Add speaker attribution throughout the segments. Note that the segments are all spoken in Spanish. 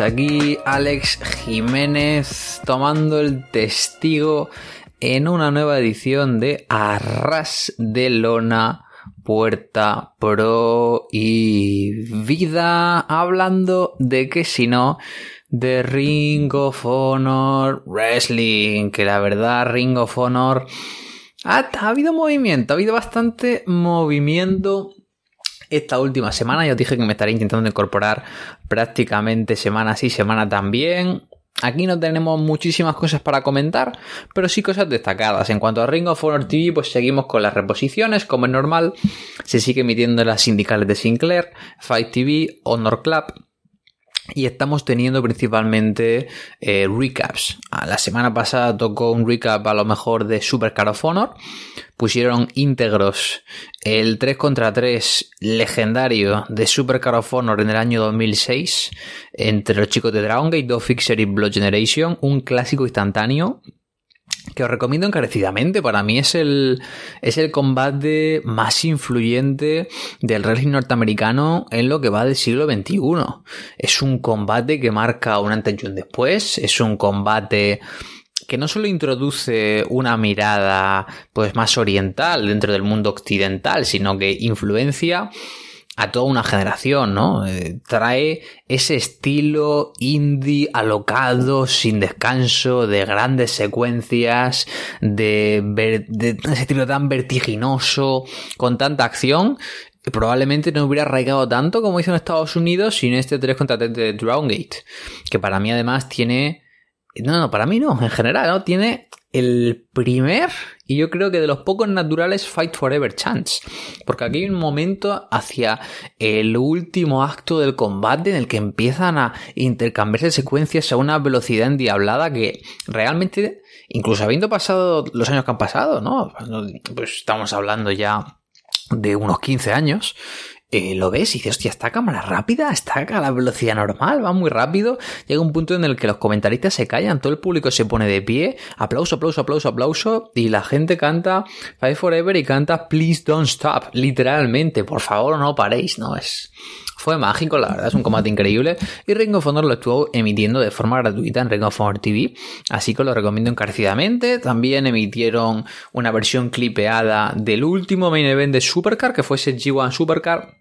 Speaker 1: Aquí Alex Jiménez tomando el testigo en una nueva edición de Arras de Lona, Puerta Pro y Vida, hablando de que si no, de Ring of Honor Wrestling, que la verdad Ring of Honor ha habido movimiento, ha habido bastante movimiento esta última semana. Ya os dije que me estaría intentando incorporar prácticamente semana sí, semana también. Aquí no tenemos muchísimas cosas para comentar, pero sí cosas destacadas. En cuanto a Ring of Honor TV, pues seguimos con las reposiciones, como es normal. Se sigue emitiendo en las sindicales de Sinclair, Fight TV, Honor Club, y estamos teniendo principalmente eh, recaps. Ah, la semana pasada tocó un recap a lo mejor de Super Car of Honor. Pusieron íntegros el 3 contra 3 legendario de Super Car of Honor en el año 2006 entre los chicos de Dragon Gate, Do Fixer y Blood Generation. Un clásico instantáneo que os recomiendo encarecidamente. Para mí es el, es el combate más influyente del wrestling norteamericano en lo que va del siglo XXI. Es un combate que marca un antes y un después. Es un combate que no solo introduce una mirada pues más oriental dentro del mundo occidental, sino que influencia a toda una generación, ¿no? Eh, trae ese estilo indie alocado, sin descanso, de grandes secuencias, de, ese estilo tan vertiginoso, con tanta acción, probablemente no hubiera arraigado tanto como hizo en Estados Unidos sin este 3 contra 3 de Drown Gate, que para mí además tiene... No, no, para mí no, en general, ¿no? Tiene el primer y yo creo que de los pocos naturales Fight Forever Chance. Porque aquí hay un momento hacia el último acto del combate en el que empiezan a intercambiarse secuencias a una velocidad endiablada que realmente, incluso habiendo pasado los años que han pasado, ¿no? Pues estamos hablando ya de unos 15 años, eh, lo ves y dices, hostia, esta cámara rápida, está a la velocidad normal, va muy rápido. Llega un punto en el que los comentaristas se callan, todo el público se pone de pie, aplauso, aplauso, aplauso, aplauso, y la gente canta Fight Forever y canta Please Don't Stop, literalmente, por favor no paréis, no es. Fue mágico, la verdad, es un combate increíble. Y Ring of Honor lo estuvo emitiendo de forma gratuita en Ring of Honor TV. Así que lo recomiendo encarecidamente. También emitieron una versión clipeada del último main event de Supercar, que fue ese G1 Supercar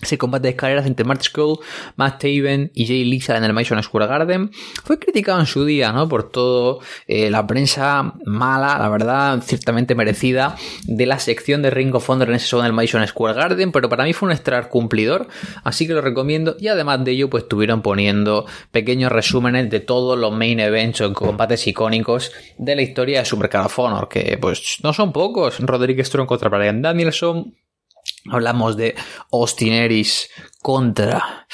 Speaker 1: ese combate de escaleras entre Matt Skull, Matt Taven y Jay Lisa en el Madison Square Garden fue criticado en su día, ¿no? Por todo eh, la prensa mala, la verdad, ciertamente merecida, de la sección de Ring of Honor en ese show en el Madison Square Garden, pero para mí fue un extra cumplidor, así que lo recomiendo. Y además de ello, pues estuvieron poniendo pequeños resúmenes de todos los main events o combates icónicos de la historia de Supercard of que pues no son pocos. Roderick Strong contra Brian Danielson, Hablamos de Austin Eris contra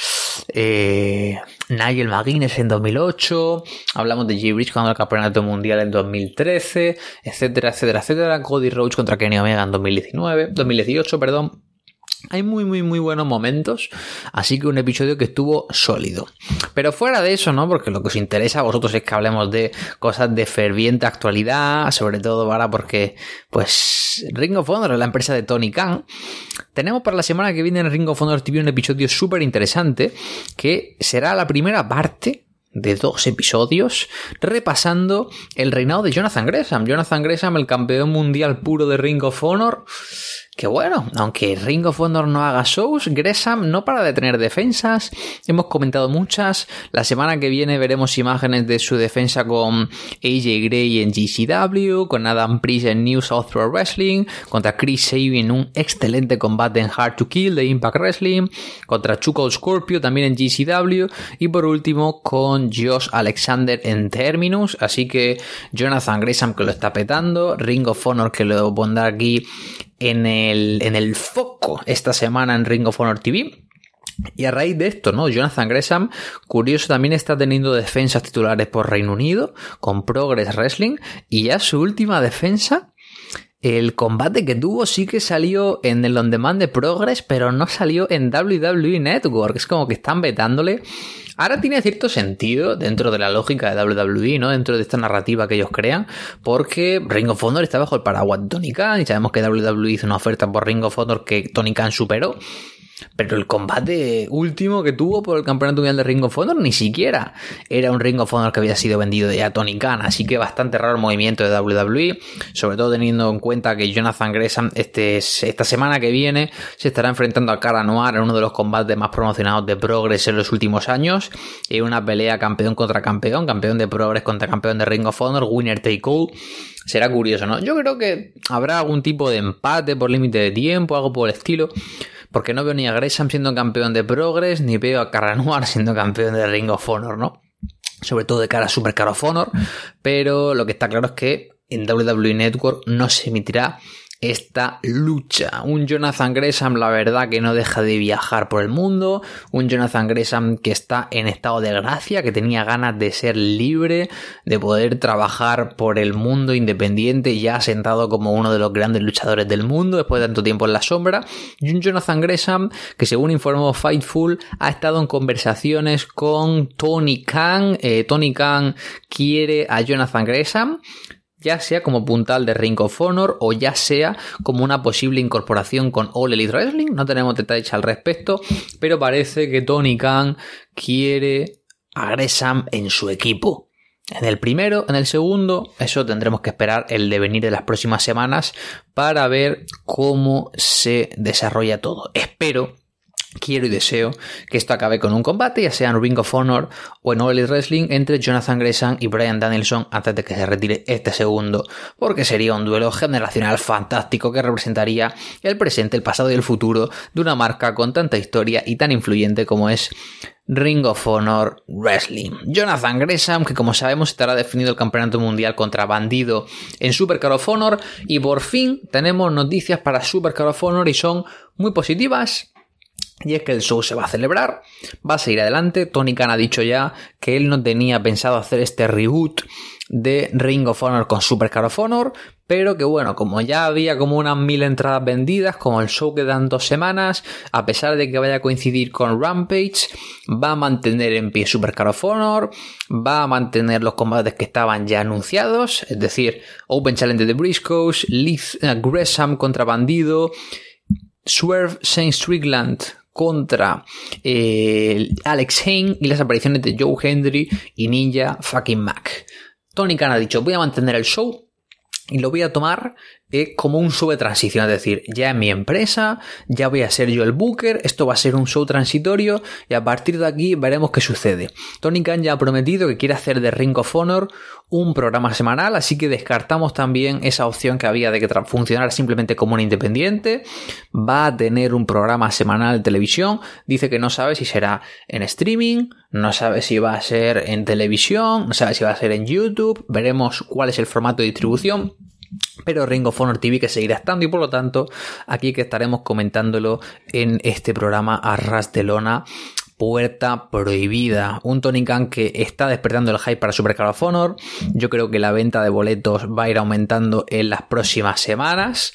Speaker 1: eh, Nigel McGuinness en 2008. Hablamos de Jay Bridge ganando el campeonato mundial en 2013, etcétera, etcétera, etcétera. Cody Rhodes contra Kenny Omega en 2019, 2018, perdón. Hay muy, muy, muy buenos momentos, así que un episodio que estuvo sólido. Pero fuera de eso, ¿no? Porque lo que os interesa a vosotros es que hablemos de cosas de ferviente actualidad, sobre todo ahora porque, pues, Ring of Honor es la empresa de Tony Khan. Tenemos para la semana que viene en Ring of Honor TV un episodio súper interesante, que será la primera parte de dos episodios repasando el reinado de Jonathan Gresham. Jonathan Gresham, el campeón mundial puro de Ring of Honor que bueno, aunque Ring of Honor no haga shows, Gresham no para de tener defensas. Hemos comentado muchas. La semana que viene veremos imágenes de su defensa con AJ Gray en GCW, con Adam Priest en New South Pro Wrestling, contra Chris Sabin en un excelente combate en Hard to Kill de Impact Wrestling, contra Chuko Scorpio también en GCW y por último con Josh Alexander en Terminus. Así que Jonathan Gresham que lo está petando, Ring of Honor que lo pondrá aquí en el, en el foco esta semana en Ring of Honor TV. Y a raíz de esto, ¿no? Jonathan Gresham, curioso, también está teniendo defensas titulares por Reino Unido, con Progress Wrestling, y ya su última defensa, el combate que tuvo sí que salió en el on demand de Progress, pero no salió en WWE Network. Es como que están vetándole Ahora tiene cierto sentido dentro de la lógica de WWE, ¿no? Dentro de esta narrativa que ellos crean, porque Ring of Honor está bajo el paraguas de Tony Khan y sabemos que WWE hizo una oferta por Ring of Honor que Tony Khan superó. Pero el combate último que tuvo por el campeonato mundial de Ring of Honor ni siquiera era un Ring of Honor que había sido vendido ya a Tony Khan. Así que bastante raro el movimiento de WWE. Sobre todo teniendo en cuenta que Jonathan Gresham este, esta semana que viene se estará enfrentando a Cara Noir en uno de los combates más promocionados de Progress en los últimos años. En una pelea campeón contra campeón, campeón de Progress contra campeón de Ring of Honor, winner take all. Será curioso, ¿no? Yo creo que habrá algún tipo de empate por límite de tiempo, algo por el estilo. Porque no veo ni a Gresham siendo campeón de Progress, ni veo a Carranoir siendo campeón de Ring of Honor, ¿no? Sobre todo de cara a Super of Honor. Pero lo que está claro es que en WWE Network no se emitirá esta lucha. Un Jonathan Gresham, la verdad, que no deja de viajar por el mundo. Un Jonathan Gresham que está en estado de gracia, que tenía ganas de ser libre, de poder trabajar por el mundo independiente, ya sentado como uno de los grandes luchadores del mundo después de tanto tiempo en la sombra. Y un Jonathan Gresham que, según informó Fightful, ha estado en conversaciones con Tony Khan. Eh, Tony Khan quiere a Jonathan Gresham ya sea como puntal de Ring of Honor o ya sea como una posible incorporación con All Elite Wrestling. No tenemos detalles al respecto, pero parece que Tony Khan quiere a Gresham en su equipo. En el primero, en el segundo, eso tendremos que esperar el devenir de las próximas semanas para ver cómo se desarrolla todo. Espero Quiero y deseo que esto acabe con un combate, ya sea en Ring of Honor o en All Elite Wrestling, entre Jonathan Gresham y Brian Danielson antes de que se retire este segundo, porque sería un duelo generacional fantástico que representaría el presente, el pasado y el futuro de una marca con tanta historia y tan influyente como es Ring of Honor Wrestling. Jonathan Gresham, que como sabemos estará definido el campeonato mundial contra Bandido en Super Car of Honor, y por fin tenemos noticias para Super Car of Honor y son muy positivas y es que el show se va a celebrar, va a seguir adelante. Tony Khan ha dicho ya que él no tenía pensado hacer este reboot de Ring of Honor con Super of Honor, pero que bueno, como ya había como unas mil entradas vendidas, como el show quedan dos semanas, a pesar de que vaya a coincidir con Rampage, va a mantener en pie Super of Honor, va a mantener los combates que estaban ya anunciados, es decir, Open Challenge de Briscoes, Liz Gresham contra Bandido, Swerve Saint Strickland contra eh, Alex Hain y las apariciones de Joe Hendry y Ninja fucking Mac. Tony Khan ha dicho, voy a mantener el show y lo voy a tomar eh, como un show de transición, es decir, ya en mi empresa, ya voy a ser yo el booker, esto va a ser un show transitorio y a partir de aquí veremos qué sucede. Tony Khan ya ha prometido que quiere hacer de Ring of Honor un programa semanal, así que descartamos también esa opción que había de que funcionara simplemente como un independiente. Va a tener un programa semanal de televisión, dice que no sabe si será en streaming, no sabe si va a ser en televisión, no sabe si va a ser en YouTube, veremos cuál es el formato de distribución. Pero Ring of TV que seguirá estando y por lo tanto aquí que estaremos comentándolo en este programa a ras de Puerta Prohibida. Un Tony Khan que está despertando el hype para Super Car of Honor. Yo creo que la venta de boletos va a ir aumentando en las próximas semanas.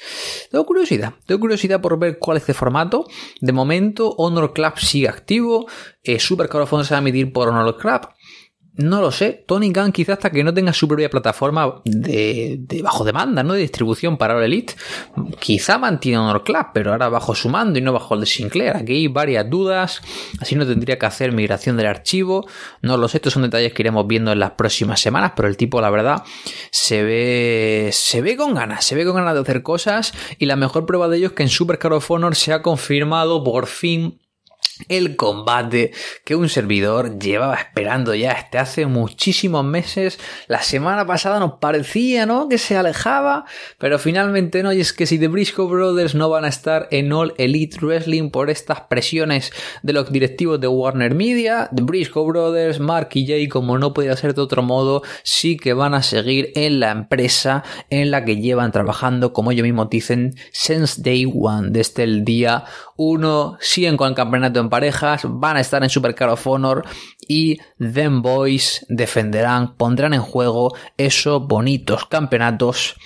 Speaker 1: Tengo curiosidad. Tengo curiosidad por ver cuál es este formato. De momento, Honor Club sigue activo. Eh, Super Car of Honor se va a emitir por Honor Club. No lo sé. Tony Khan quizás hasta que no tenga su propia plataforma de, bajo demanda, ¿no? De distribución para All Elite. Quizá mantiene Honor Club, pero ahora bajo su mando y no bajo el de Sinclair. Aquí hay varias dudas. Así no tendría que hacer migración del archivo. No lo sé. Estos son detalles que iremos viendo en las próximas semanas. Pero el tipo, la verdad, se ve, se ve con ganas. Se ve con ganas de hacer cosas. Y la mejor prueba de ello es que en Super Car of Honor se ha confirmado por fin el combate que un servidor llevaba esperando ya desde hace muchísimos meses. La semana pasada nos parecía, ¿no? Que se alejaba, pero finalmente no. Y es que si The Briscoe Brothers no van a estar en All Elite Wrestling por estas presiones de los directivos de Warner Media, The Briscoe Brothers, Mark y Jay, como no podía ser de otro modo, sí que van a seguir en la empresa en la que llevan trabajando, como ellos mismos dicen, since day one, desde el día uno, siguen con el campeonato en parejas, van a estar en Super Car of Honor y Them Boys defenderán, pondrán en juego esos bonitos campeonatos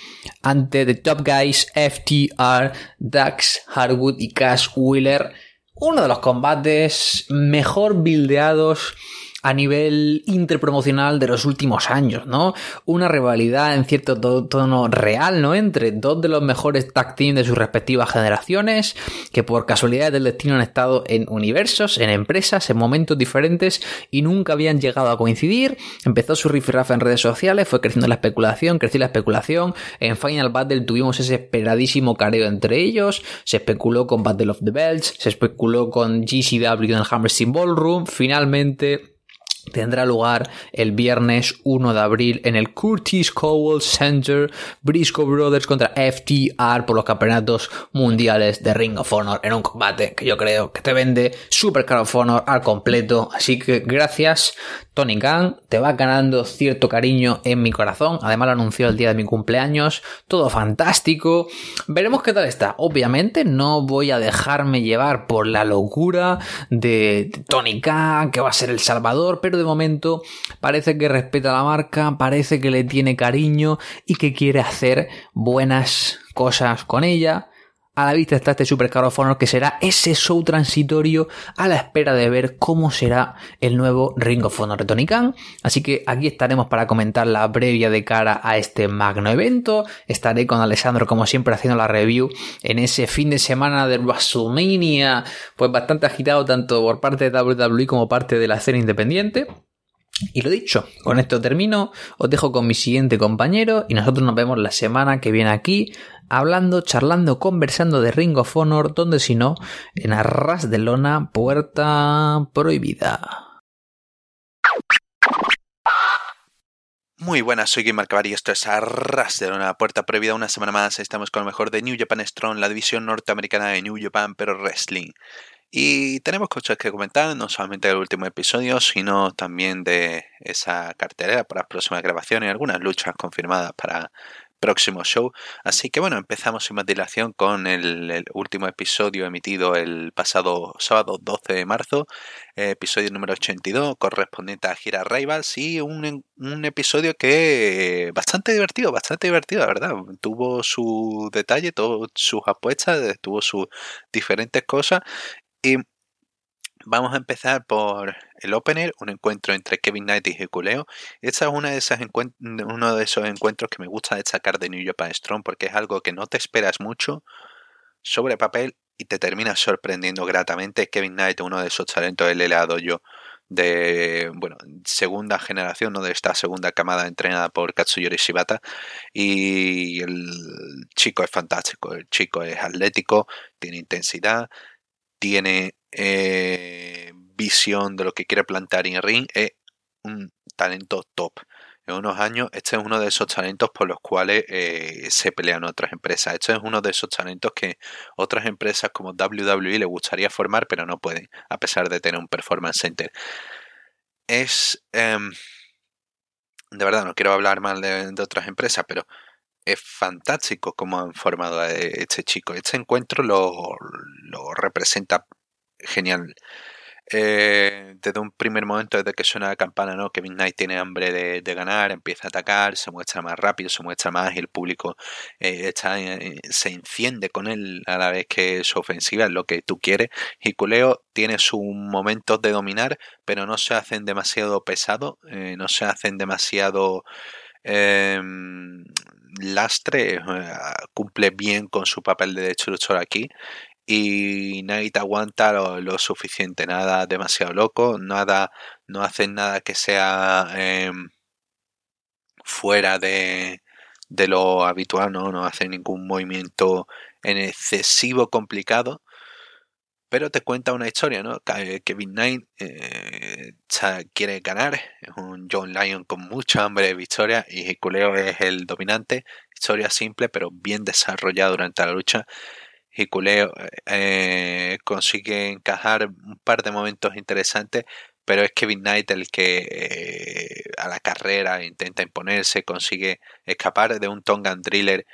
Speaker 1: ante The Top Guys, FTR, Dax, Hardwood y Cash Wheeler. Uno de los combates mejor bildeados a nivel interpromocional de los últimos años, ¿no? Una rivalidad en cierto tono real, ¿no? Entre dos de los mejores tag team de sus respectivas generaciones, que por casualidad del destino han estado en universos, en empresas, en momentos diferentes y nunca habían llegado a coincidir. Empezó su rifirrafa en redes sociales, fue creciendo la especulación, creció la especulación. En Final Battle tuvimos ese esperadísimo careo entre ellos, se especuló con Battle of the Belts, se especuló con GCW en el Hammerstein Ballroom, finalmente tendrá lugar el viernes 1 de abril en el Curtis Cowell Center, Briscoe Brothers contra FTR por los campeonatos mundiales de Ring of Honor en un combate que yo creo que te vende Super Car of Honor al completo. Así que gracias Tony Khan, te va ganando cierto cariño en mi corazón. Además lo anunció el día de mi cumpleaños. Todo fantástico. Veremos qué tal está. Obviamente no voy a dejarme llevar por la locura de Tony Khan, que va a ser el salvador, pero de momento parece que respeta la marca, parece que le tiene cariño y que quiere hacer buenas cosas con ella. A la vista está este Super Honor que será ese show transitorio a la espera de ver cómo será el nuevo Ring of Honor de Tony Khan. Así que aquí estaremos para comentar la previa de cara a este magno evento. Estaré con Alessandro como siempre haciendo la review en ese fin de semana de WrestleMania. Pues bastante agitado tanto por parte de WWE como parte de la escena independiente. Y lo dicho, con esto termino, os dejo con mi siguiente compañero y nosotros nos vemos la semana que viene aquí hablando, charlando, conversando de Ring of Honor, donde si no, en Arras de Lona, Puerta Prohibida.
Speaker 2: Muy buenas, soy Cavari y esto es Arras de Lona, Puerta Prohibida. Una semana más estamos con lo mejor de New Japan Strong, la división norteamericana de New Japan Pero Wrestling. Y tenemos cosas que comentar, no solamente del último episodio, sino también de esa cartelera para las próximas grabaciones y algunas luchas confirmadas para próximo show. Así que bueno, empezamos sin más dilación con el, último episodio emitido el pasado sábado 12 de marzo, episodio número 82, correspondiente a Gira Rivals y un, un episodio que bastante divertido, bastante divertido, la verdad. Tuvo su detalle, tuvo sus apuestas, tuvo sus diferentes cosas y Vamos a empezar por el opener, un encuentro entre Kevin Knight y Hikuleo. Esta es una de uno de esos encuentros que me gusta destacar de New Japan Strong porque es algo que no te esperas mucho sobre papel y te termina sorprendiendo gratamente. Kevin Knight, uno de esos talentos del LA yo de bueno, segunda generación, no de esta segunda camada entrenada por Katsuyori Shibata. Y el chico es fantástico, el chico es atlético, tiene intensidad, tiene eh, visión de lo que quiere plantar en ring, es un talento top. En unos años, este es uno de esos talentos por los cuales eh, se pelean otras empresas. Este es uno de esos talentos que otras empresas como WWE le gustaría formar, pero no pueden, a pesar de tener un performance center. Es. Em, de verdad, no quiero hablar mal de, otras empresas, pero es fantástico cómo han formado a este chico. Este encuentro lo, lo representa genial. Eh, desde un primer momento, desde que suena la campana, ¿no? Kevin Knight tiene hambre de, ganar, empieza a atacar, se muestra más rápido, se muestra más y el público eh, está, eh, se enciende con él a la vez que su ofensiva es lo que tú quieres. Y Culeo tiene sus momentos de dominar, pero no se hacen demasiado pesados, no se hacen demasiado em, lastre, cumple bien con su papel de destructor aquí y te aguanta lo, suficiente, nada demasiado loco, nada, no hacen nada que sea em, fuera de, de, lo habitual, ¿no? no hacen ningún movimiento en excesivo complicado, pero te cuenta una historia, ¿no? Kevin Knight eh, quiere ganar, es un John Lyon con mucha hambre de victoria y Culeo es el dominante, historia simple pero bien desarrollada durante la lucha Hikuleo eh, consigue encajar un par de momentos interesantes, pero es Kevin Knight el que eh, a la carrera intenta imponerse, consigue escapar de un Tongan Driller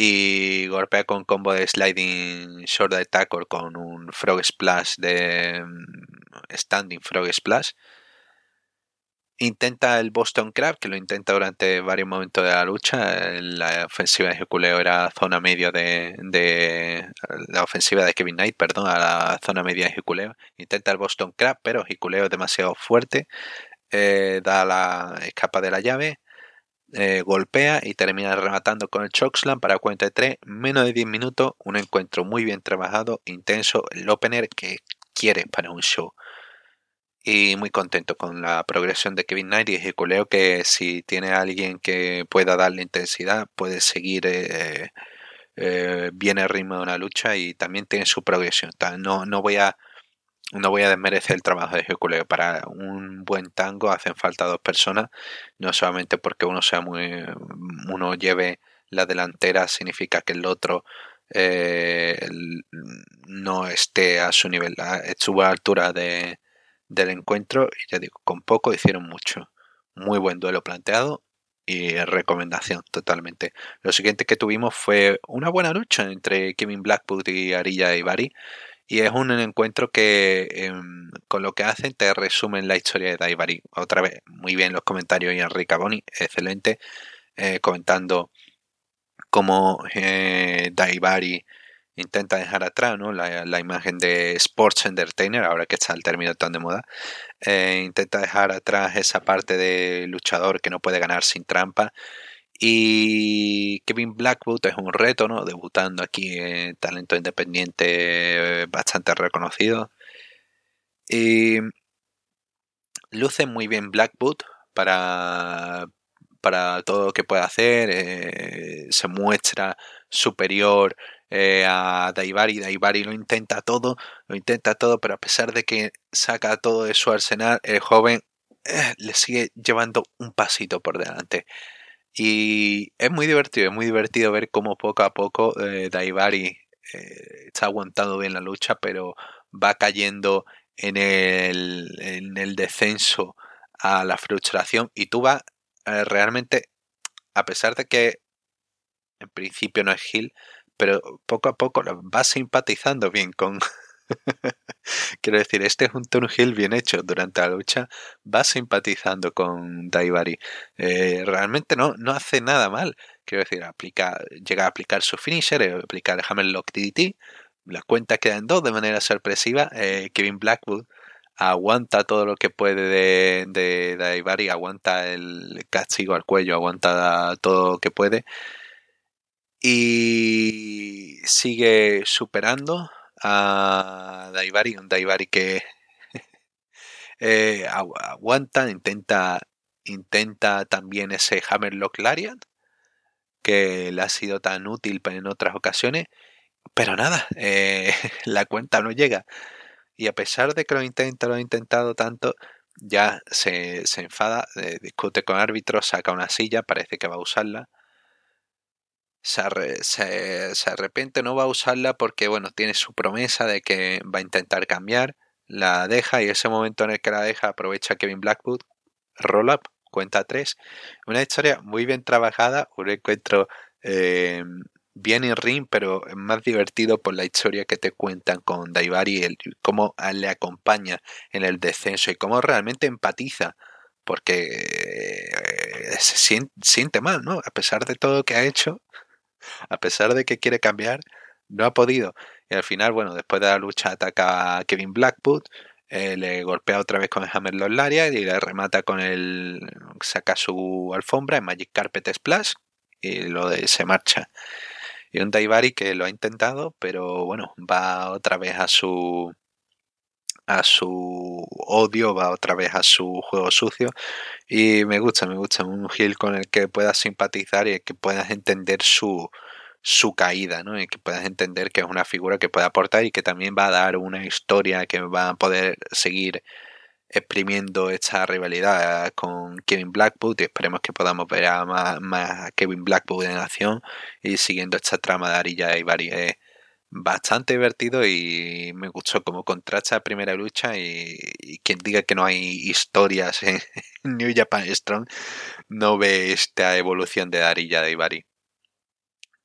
Speaker 2: y golpea con combo de sliding short attack con un frog splash de mm, standing frog splash Intenta el Boston Crab, que lo intenta durante varios momentos de la lucha. La ofensiva de Jeculeo era zona media de, La ofensiva de Kevin Knight, perdón, a la zona media de Jeculeo. Intenta el Boston Crab, pero Jeculeo es demasiado fuerte. eh, da la escapa de la llave, eh, golpea y termina rematando con el chokeslam para cuenta de 3, menos de 10 minutos, un encuentro muy bien trabajado, intenso, el opener que quiere para un show. Y muy contento con la progresión de Kevin Knight y creo que si tiene alguien que pueda darle intensidad, puede seguir eh, eh, bien el ritmo de una lucha y también tiene su progresión. No, no voy a no voy a desmerecer el trabajo de Herculeo. Para un buen tango hacen falta dos personas, no solamente porque uno sea muy uno lleve la delantera significa que el otro eh, no esté a su nivel, estuvo a la altura de, del encuentro y ya digo, con poco hicieron mucho. Muy buen duelo planteado y recomendación totalmente. Lo siguiente que tuvimos fue una buena lucha entre Kevin Blackwood y Arilla Ibarri y es un encuentro que em, con lo que hacen te resumen la historia de Daivari. Otra vez, muy bien los comentarios y Enrique Boni, excelente, eh, comentando cómo eh, Daivari intenta dejar atrás ¿no? la, imagen de Sports Entertainer, ahora que está el término tan de moda, eh, intenta dejar atrás esa parte de luchador que no puede ganar sin trampa y Kevin Blackwood es un reto, ¿no? Debutando aquí en talento independiente bastante reconocido. Y luce muy bien Blackwood para, para todo lo que puede hacer. Eh, se muestra superior eh, a Daivari. Daivari lo intenta todo, lo intenta todo, pero a pesar de que saca todo de su arsenal, el joven eh, le sigue llevando un pasito por delante. Y es muy divertido, es muy divertido ver cómo poco a poco eh, Daivari eh, está aguantando bien la lucha, pero va cayendo en el, en el descenso a la frustración. Y tú vas eh, realmente, a pesar de que en principio no es Gil, pero poco a poco vas simpatizando bien con, Quiero decir, este es un Hill bien hecho durante la lucha, va simpatizando con Daivari. Eh, realmente no, no hace nada mal. Quiero decir, aplica, llega a aplicar su finisher, eh, aplica el Hammerlock DDT, la cuenta queda en dos de manera sorpresiva. Eh, Kevin Blackwood aguanta todo lo que puede de, de, Daivari, aguanta el castigo al cuello, aguanta todo lo que puede. Y sigue superando a Daivari, un Daivari que eh, aguanta, intenta, intenta también ese Hammerlock Lariat, que le ha sido tan útil en otras ocasiones, pero nada, eh, la cuenta no llega. Y a pesar de que lo intenta, lo ha intentado tanto, ya se, se enfada, eh, discute con árbitro, saca una silla, parece que va a usarla se, se, arrepiente, no va a usarla porque, bueno, tiene su promesa de que va a intentar cambiar, la deja y ese momento en el que la deja aprovecha Kevin Blackwood, roll up, cuenta 3. Una historia muy bien trabajada, un encuentro eh, bien en ring, pero más divertido por la historia que te cuentan con Daivari y cómo le acompaña en el descenso y cómo realmente empatiza porque eh, se siente, siente, mal, ¿no? A pesar de todo que ha hecho, a pesar de que quiere cambiar, no ha podido. Y al final, bueno, después de la lucha ataca a Kevin Blackwood, eh, le golpea otra vez con el Hammer Lariat y le remata con el. saca su alfombra en Magic Carpet Splash y lo de, se marcha. Y un Daivari que lo ha intentado, pero bueno, va otra vez a su a su odio, va otra vez a su juego sucio y me gusta, me gusta un heel con el que puedas simpatizar y que puedas entender su, su caída, ¿no? Y que puedas entender que es una figura que puede aportar y que también va a dar una historia que va a poder seguir exprimiendo esta rivalidad con Kevin Blackwood y esperemos que podamos ver a más, Kevin Blackwood en acción y siguiendo esta trama de Arilla y Barry bastante divertido y me gustó como contrasta la primera lucha y, quien diga que no hay historias en New Japan Strong no ve esta evolución de Darilla de Ibarri.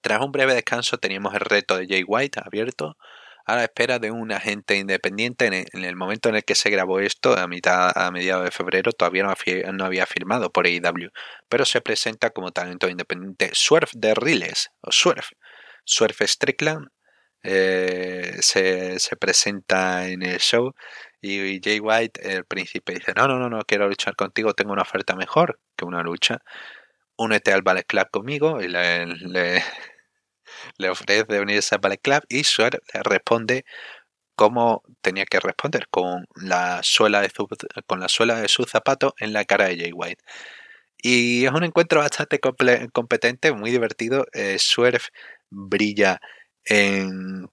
Speaker 2: Tras un breve descanso teníamos el reto de Jay White abierto a la espera de un agente independiente en el, momento en el que se grabó esto a mitad a mediados de febrero todavía no, había firmado por AEW pero se presenta como talento independiente Swerve de Riles o Swerve Swerve Strickland eh, se, se, presenta en el show y Jay White, el príncipe, dice, no, no, no, no quiero luchar contigo, tengo una oferta mejor que una lucha. Únete al Ballet Club conmigo y le, le, ofrece unirse al Ballet Club y Swerve le responde como tenía que responder, con la suela de su, con la suela de su zapato en la cara de Jay White. Y es un encuentro bastante competente, muy divertido. Eh, brilla en,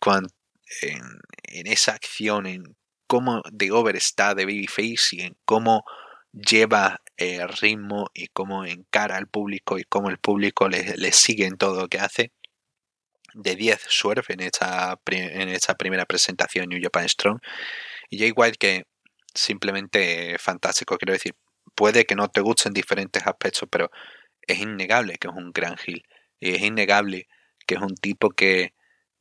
Speaker 2: en, esa acción, en cómo de over está de Babyface y en cómo lleva el ritmo y cómo encara al público y cómo el público le, le sigue en todo lo que hace de 10 Swerve en esta, en esta primera presentación New Japan Strong. Y Jay White que simplemente fantástico, quiero decir, puede que no te gusten diferentes aspectos, pero es innegable que es un gran heel. Y es innegable que es un tipo que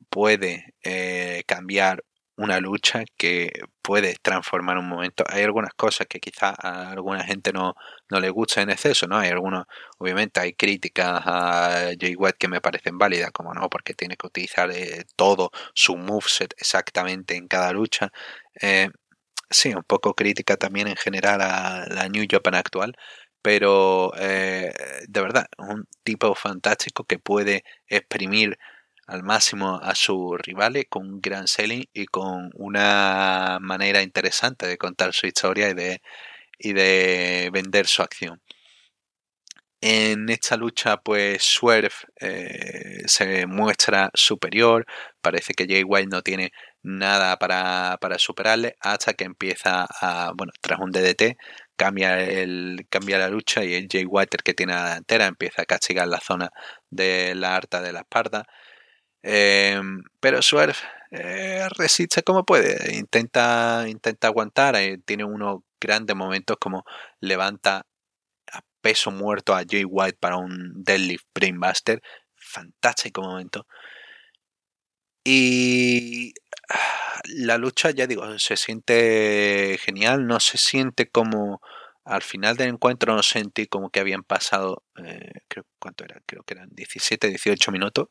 Speaker 2: puede eh, cambiar una lucha que puede transformar un momento. Hay algunas cosas que quizá a alguna gente no, no le gusta en exceso, ¿no? Hay algunos, obviamente hay críticas a Jay White que me parecen válidas, como no, porque tiene que utilizar eh, todo su moveset exactamente en cada lucha. Eh, sí, un poco crítica también en general a la New Japan actual, pero de verdad, un tipo fantástico que puede exprimir al máximo a sus rivales con un gran selling y con una manera interesante de contar su historia y de, y de vender su acción. En esta lucha, pues Swerve eh, se muestra superior. Parece que Jay White no tiene nada para, para, superarle hasta que empieza a, bueno, tras un DDT, cambia, el, cambia la lucha y el Jay White, el que tiene la delantera, empieza a castigar la zona de la harta de la espalda. Em, pero Swerve eh, resiste como puede, intenta, intenta aguantar, tiene unos grandes momentos como levanta a peso muerto a Jay White para un deadlift brainbuster, fantástico momento. Y ah, la lucha, ya digo, se siente genial, no se siente como al final del encuentro no sentí como que habían pasado, eh, creo, ¿cuánto era? Creo que eran 17, 18 minutos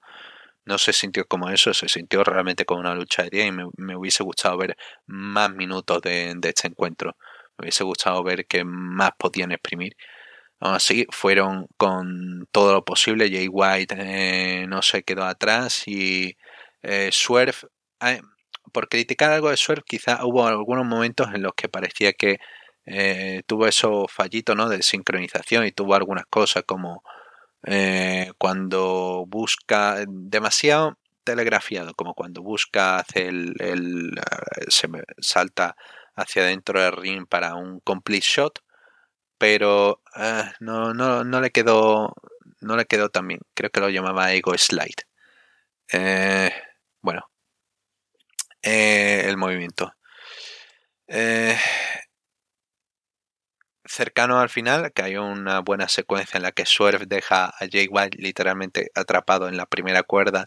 Speaker 2: no se sintió como eso, se sintió realmente como una lucha de día y me, hubiese gustado ver más minutos de, este encuentro. Me hubiese gustado ver que más podían exprimir. Aún así, fueron con todo lo posible. Jay White eh, no se quedó atrás y eh, Swerve, eh, por criticar algo de Swerve, quizá hubo algunos momentos en los que parecía que tuvo esos fallitos ¿no? de sincronización y tuvo algunas cosas como eh, cuando busca demasiado telegrafiado, como cuando busca hace el, eh, se salta hacia dentro del ring para un complete shot, pero eh, no, no, no le quedó no le quedó tan bien. Creo que lo llamaba Ego Slide. bueno, el movimiento cercano al final, que hay una buena secuencia en la que Swerve deja a Jay White literalmente atrapado en la primera cuerda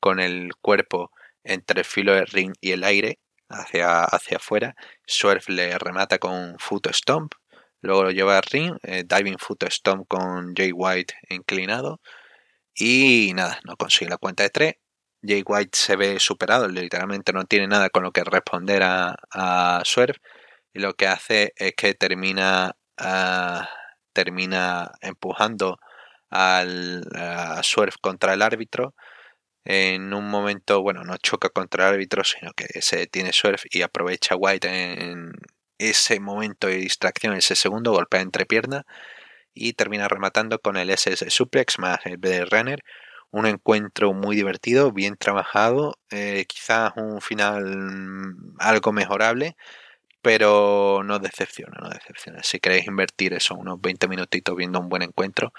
Speaker 2: con el cuerpo entre el filo del ring y el aire hacia, hacia afuera. Swerve le remata con un foot stomp, luego lo lleva al ring, eh, diving foot stomp con Jay White inclinado y nada, no consigue la cuenta de tres. Jay White se ve superado, literalmente no tiene nada con lo que responder a, a Swerve y lo que hace es que termina Ah, termina empujando al a Swerve contra el árbitro. En un momento, bueno, no choca contra el árbitro, sino que se detiene Swerve y aprovecha White en ese momento de distracción, ese segundo, golpea entre piernas y termina rematando con el SS Suplex más el BD Runner. Un encuentro muy divertido, bien trabajado, eh, quizás un final mm, algo mejorable, pero no decepciona, no decepciona. Si queréis invertir eso, unos 20 minutitos viendo un buen encuentro,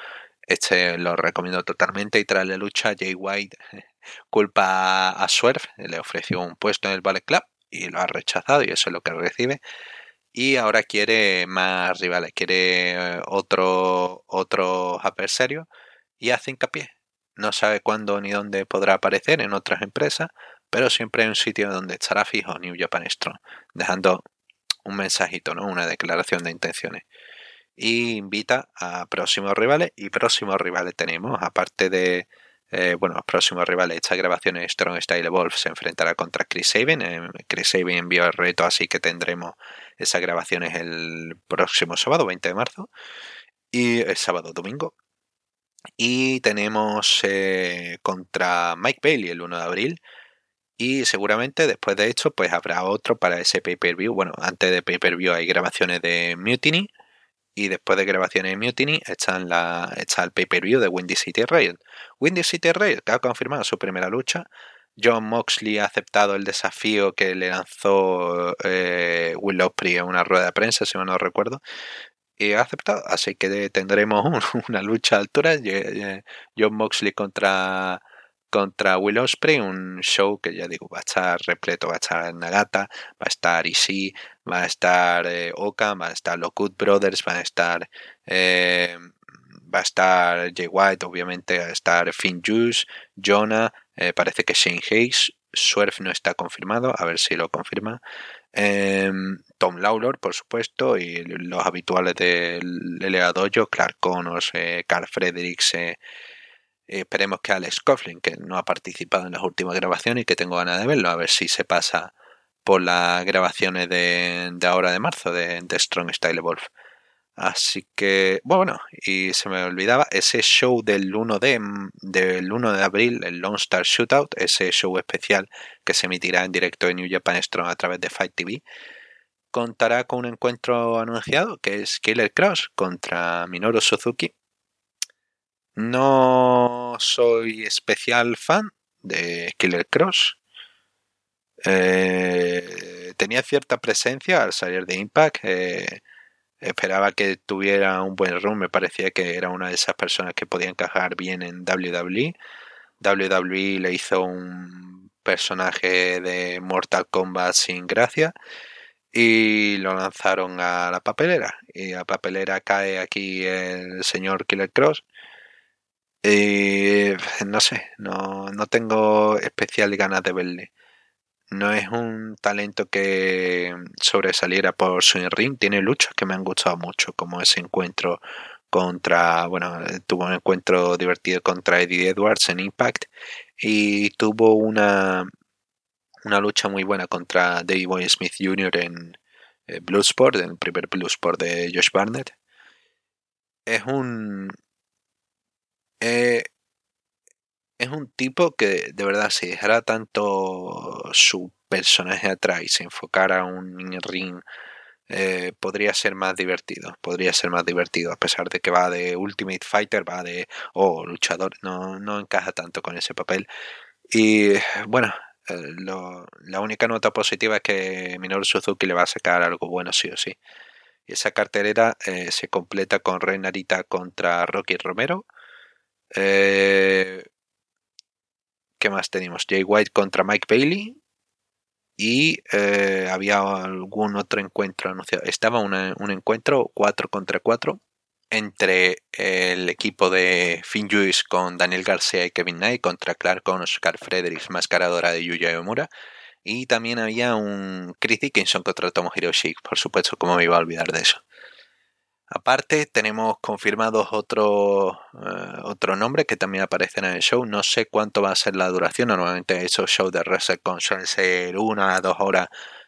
Speaker 2: este lo recomiendo totalmente. Y tras la lucha, Jay White culpa a Swerve, le ofreció un puesto en el Ballet Club y lo ha rechazado y eso es lo que recibe. Y ahora quiere más rivales, quiere eh, otro, otro adversario y hace hincapié. No sabe cuándo ni dónde podrá aparecer en otras empresas, pero siempre hay un sitio donde estará fijo New Japan Strong, dejando un mensajito, ¿no? Una declaración de intenciones. Y invita a próximos rivales. Y próximos rivales tenemos, aparte de eh, bueno, próximos rivales de estas grabaciones, Strong Style Evolve se enfrentará contra Chris Sabin. Eh, Chris Sabin envió el reto, así que tendremos esas grabaciones el próximo sábado, 20 de marzo, y el sábado domingo. Y tenemos eh, contra Mike Bailey el 1 de abril. Y seguramente después de esto, pues habrá otro para ese pay-per-view. Bueno, antes de pay-per-view hay grabaciones de Mutiny y después de grabaciones de Mutiny está, la, está el pay-per-view de Windy City Rail. Windy City Rail, que ha confirmado su primera lucha. John Moxley ha aceptado el desafío que le lanzó eh, Will Ospreay en una rueda de prensa, si no recuerdo. Y ha aceptado, así que tendremos una lucha a altura. John Moxley contra contra Will Ospreay, un show que ya digo va a estar repleto, va a estar Nagata, va a estar Ishii, va a estar eh, Oka, va a estar Good Brothers, va a estar eh, va a estar Jay White, obviamente va a estar Finn Juice, Jonah, eh, parece que Shane Hayes, Swerve no está confirmado, a ver si lo confirma. Em, Tom Lawlor, por supuesto, y los habituales del LA Dojo, Clark Connors, Carl Fredericks, esperemos que Alex Coughlin, que no ha participado en las últimas grabaciones y que tengo ganas de verlo, a ver si se pasa por las grabaciones de, ahora de marzo de, Strong Style Evolve. Así que, bueno, y se me olvidaba, ese show del 1 de, del 1 de abril, el Lone Star Shootout, ese show especial que se emitirá en directo en New Japan Strong a través de Fight TV, contará con un encuentro anunciado que es Killer Cross contra Minoru Suzuki no soy especial fan de Killer Cross. Eh, tenía cierta presencia al salir de Impact. Eh, esperaba que tuviera un buen run. Me parecía que era una de esas personas que podía encajar bien en WWE. WWE le hizo un personaje de Mortal Kombat sin gracia y lo lanzaron a la papelera. Y a papelera cae aquí el señor Killer Cross eh, no sé, no, no tengo especial ganas de verle. No es un talento que sobresaliera por su ring. Tiene luchas que me han gustado mucho, como ese encuentro contra, bueno, tuvo un encuentro divertido contra Eddie Edwards en Impact y tuvo una, una lucha muy buena contra David Boy Smith Jr. en eh, Bloodsport, en el primer Bloodsport de Josh Barnett. Es un, eh, es un tipo que de verdad si dejara tanto su personaje atrás y se enfocara a un ring eh, podría ser más divertido podría ser más divertido a pesar de que va de Ultimate Fighter va de oh luchador no, no encaja tanto con ese papel. Y bueno eh, la única nota positiva es que Minoru Suzuki le va a sacar algo bueno sí o sí. Esa cartelera se completa con Renarita contra Rocky Romero eh, ¿Qué más tenemos? Jay White contra Mike Bailey. Y eh, había algún otro encuentro anunciado. Estaba un encuentro 4 contra 4 entre el equipo de Finn Juice con Daniel García y Kevin Knight contra Clark con Oscar Fredericks, mascaradora de Yuya Yomura. Y también había un Chris Dickinson contra Tomohiro Ishii, por supuesto, como me iba a olvidar de eso. Aparte, tenemos confirmados otro, eh, otro nombre que también aparecen en el show. No sé cuánto va a ser la duración. Normalmente esos shows de Con suelen ser una a dos horas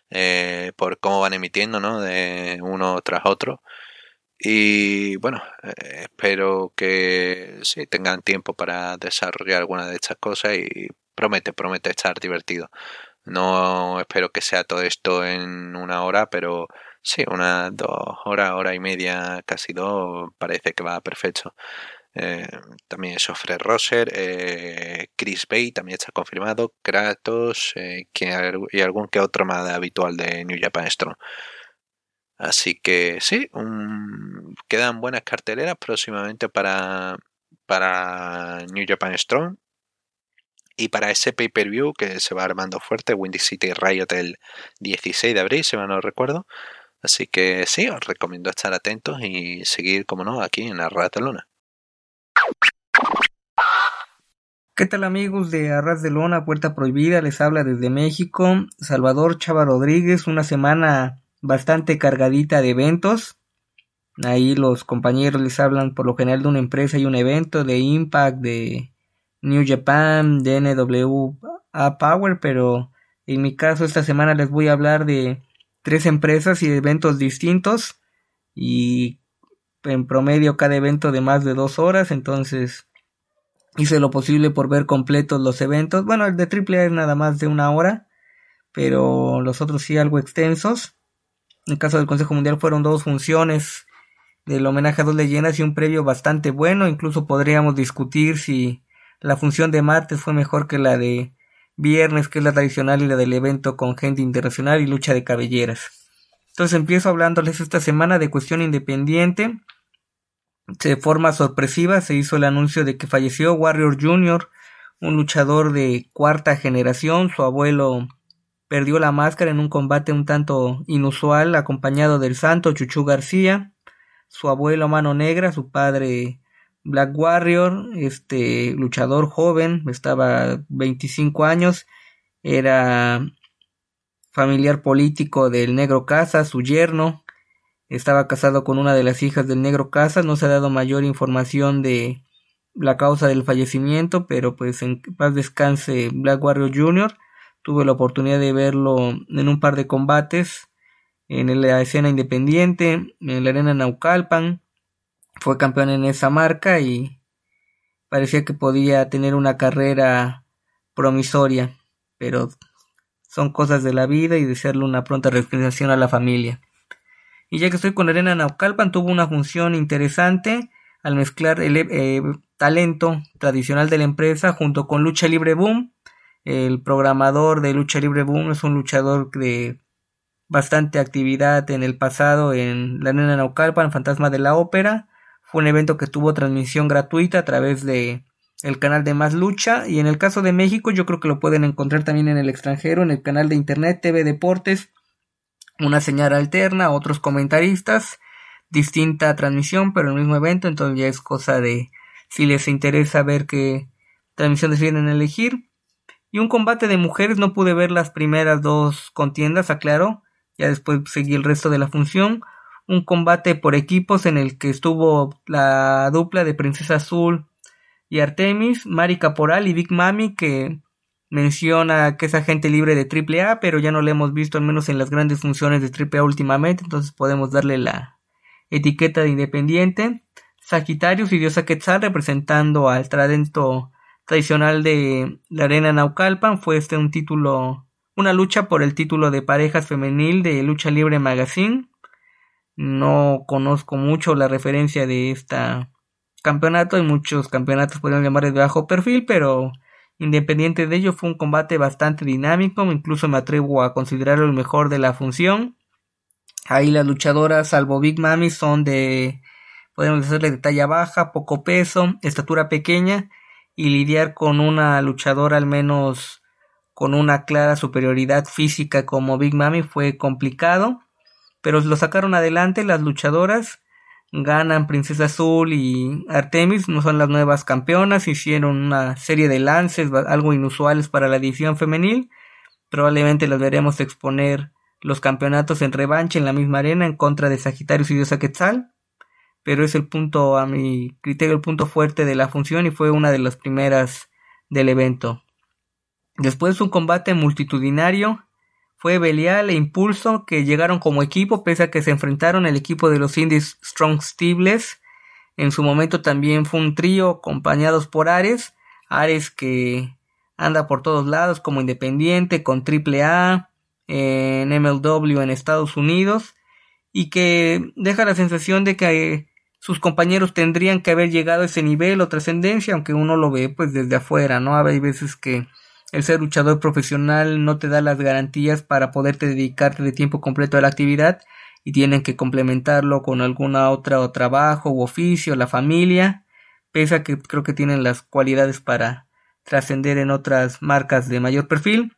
Speaker 2: eh, por cómo van emitiendo, ¿no? De uno tras otro. Y bueno, eh, espero que sí tengan tiempo para desarrollar alguna de estas cosas y promete, promete estar divertido. No espero que sea todo esto en una hora, pero Sí, una, dos horas, hora y media, casi dos, parece que va perfecto. Eh, también es Fred Rosser, eh, Chris Bay también está confirmado, Kratos eh, y algún que otro más habitual de New Japan Strong. Así que sí, quedan buenas carteleras próximamente para, para New Japan Strong. Y para ese pay-per-view que se va armando fuerte, Windy City Riot el 16 de abril, si mal no recuerdo. Así que sí, os recomiendo estar atentos y seguir, como no, aquí en Arras de Luna.
Speaker 3: ¿Qué tal amigos de Arras de Lona, Puerta Prohibida? Les habla desde México Salvador Chava Rodríguez, una semana bastante cargadita de eventos. Ahí los compañeros les hablan por lo general de una empresa y un evento, de Impact, de New Japan, de NWA Power, pero en mi caso esta semana les voy a hablar de tres empresas y eventos distintos y en promedio cada evento de más de dos horas, entonces hice lo posible por ver completos los eventos. Bueno, el de AAA es nada más de una hora, pero los otros sí algo extensos. En el caso del Consejo Mundial fueron dos funciones del homenaje a dos leyendas y un previo bastante bueno. Incluso podríamos discutir si la función de martes fue mejor que la de viernes, que es la tradicional, y la del evento con gente internacional y lucha de cabelleras. Entonces empiezo hablándoles esta semana de cuestión independiente. De forma sorpresiva se hizo el anuncio de que falleció Warrior Jr., un luchador de cuarta generación. Su abuelo perdió la máscara en un combate un tanto inusual, acompañado del santo Chuchu García, su abuelo Mano Negra, su padre Black Warrior, este luchador joven, estaba 25 años, era familiar político del Negro Casa, su yerno, estaba casado con una de las hijas del negro Casas, no se ha dado mayor información de la causa del fallecimiento, pero pues en paz descanse Black Warrior Jr. Tuve la oportunidad de verlo en un par de combates en la escena independiente, en la arena Naucalpan. Fue campeón en esa marca y parecía que podía tener una carrera promisoria, pero son cosas de la vida y desearle una pronta resignación a la familia. Y ya que estoy con Arena Naucalpan, tuvo una función interesante al mezclar el eh, talento tradicional de la empresa junto con Lucha Libre Boom. El programador de Lucha Libre Boom es un luchador de bastante actividad en el pasado en la Arena Naucalpan, Fantasma de la Ópera. Fue un evento que tuvo transmisión gratuita a través de el canal de Más Lucha y en el caso de México yo creo que lo pueden encontrar también en el extranjero en el canal de internet TV Deportes una señal alterna, otros comentaristas, distinta transmisión, pero el mismo evento, entonces ya es cosa de si les interesa ver qué transmisión deciden elegir. Y un combate de mujeres, no pude ver las primeras dos contiendas, aclaro, ya después seguí el resto de la función. Un combate por equipos en el que estuvo la dupla de Princesa Azul y Artemis, Mari Caporal y Big Mami, que menciona que es agente libre de AAA, pero ya no le hemos visto al menos en las grandes funciones de AAA últimamente, entonces podemos darle la etiqueta de independiente. Sagitarius y Diosa Quetzal representando al talento tradicional de la arena Naucalpan, fue este un título, una lucha por el título de parejas femenil de Lucha Libre Magazine. No conozco mucho la referencia de esta campeonato, hay muchos campeonatos podrían llamar de bajo perfil, pero Independiente de ello, fue un combate bastante dinámico, incluso me atrevo a considerarlo el mejor de la función. Ahí las luchadoras, salvo Big Mami, son de, podemos decirle, de talla baja, poco peso, estatura pequeña, y lidiar con una luchadora al menos con una clara superioridad física como Big Mami fue complicado, pero lo sacaron adelante las luchadoras ganan Princesa Azul y Artemis, no son las nuevas campeonas, hicieron una serie de lances algo inusuales para la edición femenil, probablemente las veremos exponer los campeonatos en revancha en la misma arena en contra de Sagitarios y Diosa Quetzal, pero es el punto, a mi criterio, el punto fuerte de la función y fue una de las primeras del evento. Después un combate multitudinario fue Belial e Impulso que llegaron como equipo pese a que se enfrentaron el equipo de los indies Strong Steelers. En su momento también fue un trío acompañados por Ares. Ares que anda por todos lados como independiente con AAA en MLW en Estados Unidos y que deja la sensación de que sus compañeros tendrían que haber llegado a ese nivel o trascendencia, aunque uno lo ve pues desde afuera, ¿no? Hay veces que el ser luchador profesional no te da las garantías para poderte dedicarte de tiempo completo a la actividad y tienen que complementarlo con alguna otra trabajo u oficio, la familia, pese a que creo que tienen las cualidades para trascender en otras marcas de mayor perfil.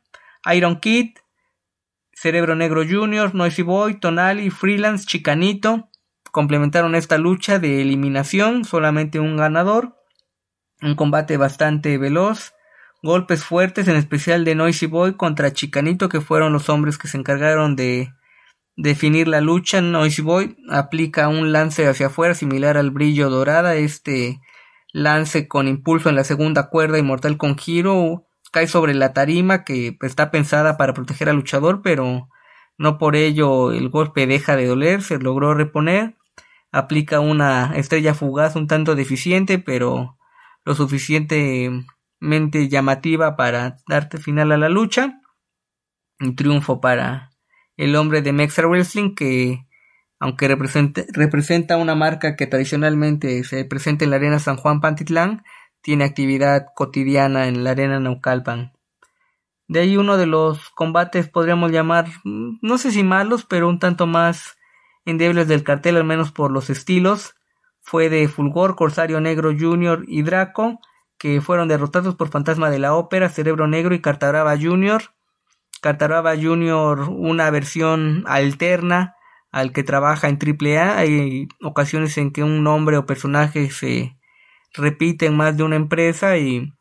Speaker 3: Iron Kid, Cerebro Negro Jr., Noisy Boy, Tonali, Freelance, Chicanito complementaron esta lucha de eliminación, solamente un ganador, un combate bastante veloz, golpes fuertes, en especial de Noisy Boy contra Chicanito, que fueron los hombres que se encargaron de definir la lucha. Noisy Boy aplica un lance hacia afuera similar al brillo dorada. Este lance con impulso en la segunda cuerda y mortal con giro cae sobre la tarima que está pensada para proteger al luchador, pero no por ello el golpe deja de doler, se logró reponer, aplica una estrella fugaz un tanto deficiente, pero lo suficientemente llamativa para darte final a la lucha. Un triunfo para el hombre de Mexa Wrestling que aunque representa una marca que tradicionalmente se presenta en la arena San Juan Pantitlán, tiene actividad cotidiana en la arena Naucalpan. De ahí uno de los combates podríamos llamar, no sé si malos, pero un tanto más endebles del cartel, al menos por los estilos, fue de Fulgor, Corsario Negro Jr. y Draco, que fueron derrotados por Fantasma de la Ópera, Cerebro Negro y Cartaraba Jr. Cartaraba Jr. una versión alterna al que trabaja en AAA. Hay ocasiones en que un nombre o personaje se repite en más de una empresa y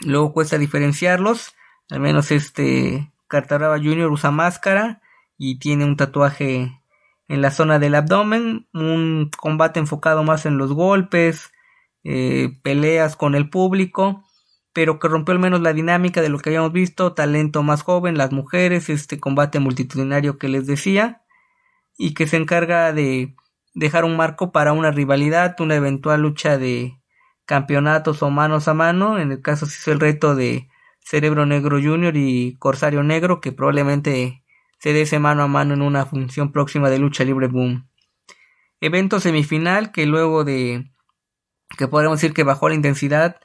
Speaker 3: luego cuesta diferenciarlos. Al menos este Cartaraba Jr. usa máscara y tiene un tatuaje en la zona del abdomen. Un combate enfocado más en los golpes, eh, peleas con el público pero que rompió al menos la dinámica de lo que habíamos visto, talento más joven, las mujeres, este combate multitudinario que les decía y que se encarga de dejar un marco para una rivalidad, una eventual lucha de campeonatos o manos a mano. En el caso se hizo el reto de Cerebro Negro Junior y Corsario Negro, que probablemente se dé ese mano a mano en una función próxima de lucha libre boom. Evento semifinal que luego de que podemos decir que bajó la intensidad,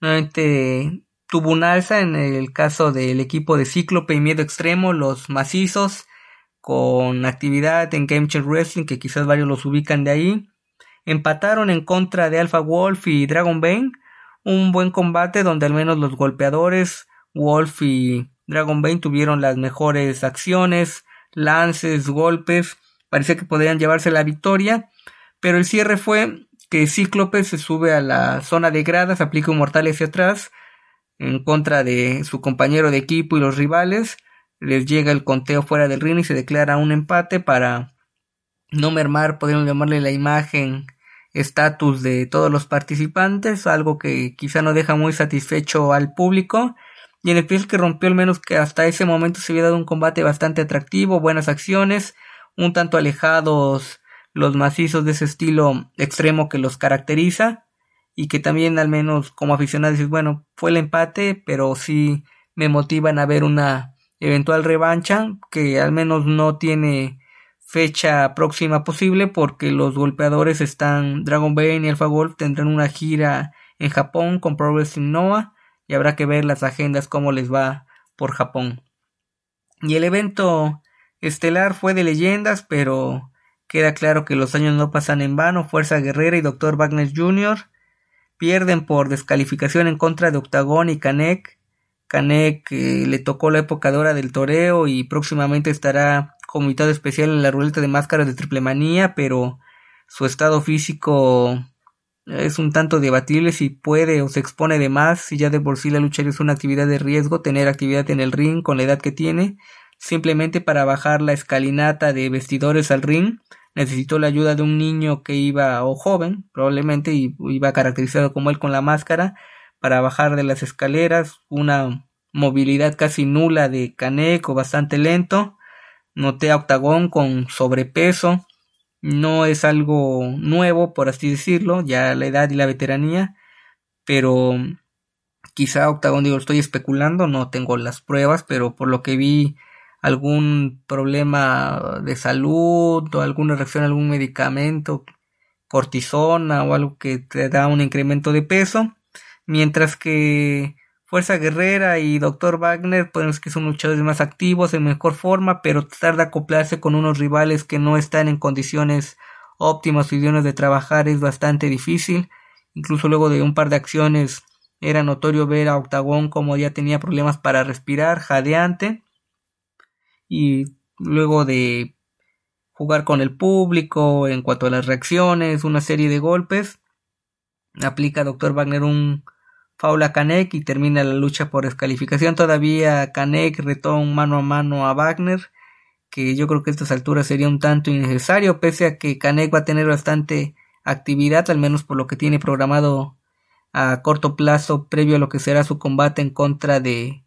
Speaker 3: nuevamente tuvo un alza en el caso del equipo de Cíclope y Miedo Extremo, los macizos, con actividad en Game Changer Wrestling, que quizás varios los ubican de ahí. Empataron en contra de Alpha Wolf y Dragon Bane. Un buen combate donde al menos los golpeadores Wolf y Dragon Bane tuvieron las mejores acciones, lances, golpes. Parecía que podrían llevarse la victoria. Pero el cierre fue que Cíclope se sube a la zona de gradas, aplica un mortal hacia atrás en contra de su compañero de equipo y los rivales les llega el conteo fuera del ring y se declara un empate para no mermar, podríamos llamarle la imagen, estatus de todos los participantes, algo que quizá no deja muy satisfecho al público. Y en el piso que rompió al menos que hasta ese momento se había dado un combate bastante atractivo, buenas acciones, un tanto alejados los macizos de ese estilo extremo que los caracteriza y que también al menos como aficionado dices, bueno, fue el empate, pero sí me motivan a ver una eventual revancha que al menos no tiene fecha próxima posible porque los golpeadores están Dragon Bane y Alpha Wolf tendrán una gira en Japón con Progressive Noah y habrá que ver las agendas cómo les va por Japón. Y el evento estelar fue de leyendas, pero queda claro que los años no pasan en vano. Fuerza Guerrera y Dr. Wagner Jr. pierden por descalificación en contra de Octagon y Kanek Canek le tocó la época de del toreo y próximamente estará como invitado especial en la ruleta de máscaras de triple manía, pero su estado físico es un tanto debatible si puede o se expone de más, si ya de por sí la lucha es una actividad de riesgo, tener actividad en el ring con la edad que tiene, simplemente para bajar la escalinata de vestidores al ring, necesitó la ayuda de un niño que iba, o joven, probablemente, y iba caracterizado como él con la máscara, para bajar de las escaleras, una movilidad casi nula de Caneco, bastante lento. Noté a Octagón con sobrepeso. No es algo nuevo, por así decirlo, ya la edad y la veteranía, pero quizá Octagón, digo, estoy especulando, no tengo las pruebas, pero por lo que vi algún problema de salud o alguna reacción a algún medicamento, cortisona o algo que te da un incremento de peso mientras que Fuerza Guerrera y Dr. Wagner, podemos que son luchadores más activos, en mejor forma, pero tratar de acoplarse con unos rivales que no están en condiciones óptimas o idóneas de trabajar es bastante difícil. Incluso luego de un par de acciones era notorio ver a Octagón como ya tenía problemas para respirar, jadeante. Y luego de jugar con el público en cuanto a las reacciones, una serie de golpes, aplica Dr. Wagner un faula Kanek y termina la lucha por descalificación. Todavía Kanek retó un mano a mano a Wagner, que yo creo que a estas alturas sería un tanto innecesario, pese a que Kanek va a tener bastante actividad, al menos por lo que tiene programado a corto plazo previo a lo que será su combate en contra de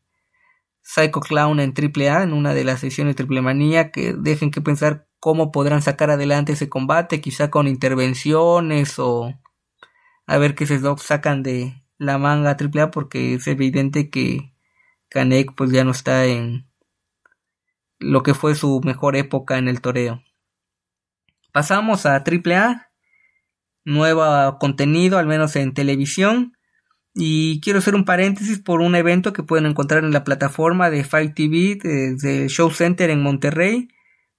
Speaker 3: Psycho Clown en AAA, en una de las sesiones Triple Manía, que dejen que pensar cómo podrán sacar adelante ese combate, quizá con intervenciones o a ver qué se sacan de la manga AAA, porque es evidente que Kanek pues ya no está en lo que fue su mejor época en el toreo. Pasamos a AAA, nuevo contenido, al menos en televisión. Y quiero hacer un paréntesis por un evento que pueden encontrar en la plataforma de Fight TV de, Show Center en Monterrey.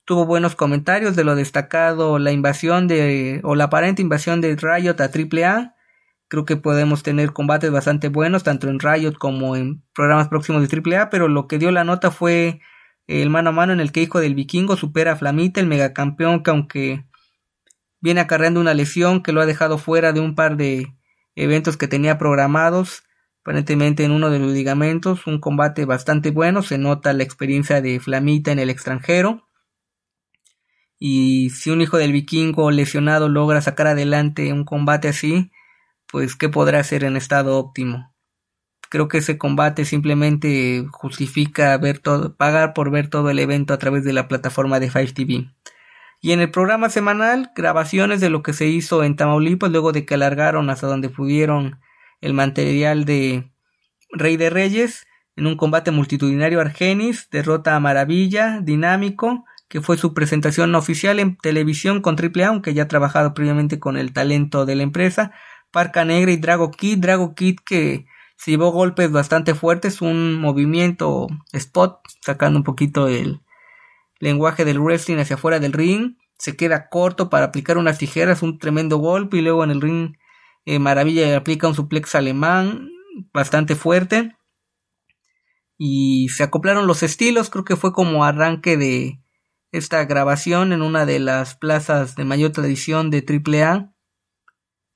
Speaker 3: Tuvo buenos comentarios de lo destacado la invasión de o la aparente invasión de Riot a AAA. Creo que podemos tener combates bastante buenos tanto en Riot como en programas próximos de AAA, pero lo que dio la nota fue el mano a mano en el que Hijo del Vikingo supera a Flamita, el megacampeón que aunque viene acarreando una lesión que lo ha dejado fuera de un par de eventos que tenía programados, aparentemente en uno de los ligamentos, un combate bastante bueno, se nota la experiencia de Flamita en el extranjero. Y si un hijo del vikingo lesionado logra sacar adelante un combate así, pues qué podrá hacer en estado óptimo. Creo que ese combate simplemente justifica ver todo, pagar por ver todo el evento a través de la plataforma de Five TV. Y en el programa semanal, grabaciones de lo que se hizo en Tamaulipas luego de que alargaron hasta donde pudieron el material de Rey de Reyes en un combate multitudinario Argenis, derrota a Maravilla, dinámico, que fue su presentación oficial en televisión con AAA, aunque ya ha trabajado previamente con el talento de la empresa, Parca Negra y Drago Kid, Drago Kid que se llevó golpes bastante fuertes, un movimiento spot, sacando un poquito el lenguaje del wrestling hacia afuera del ring, se queda corto para aplicar unas tijeras, un tremendo golpe y luego en el ring eh, Maravilla aplica un suplex alemán bastante fuerte. Y se acoplaron los estilos, creo que fue como arranque de esta grabación en una de las plazas de mayor tradición de AAA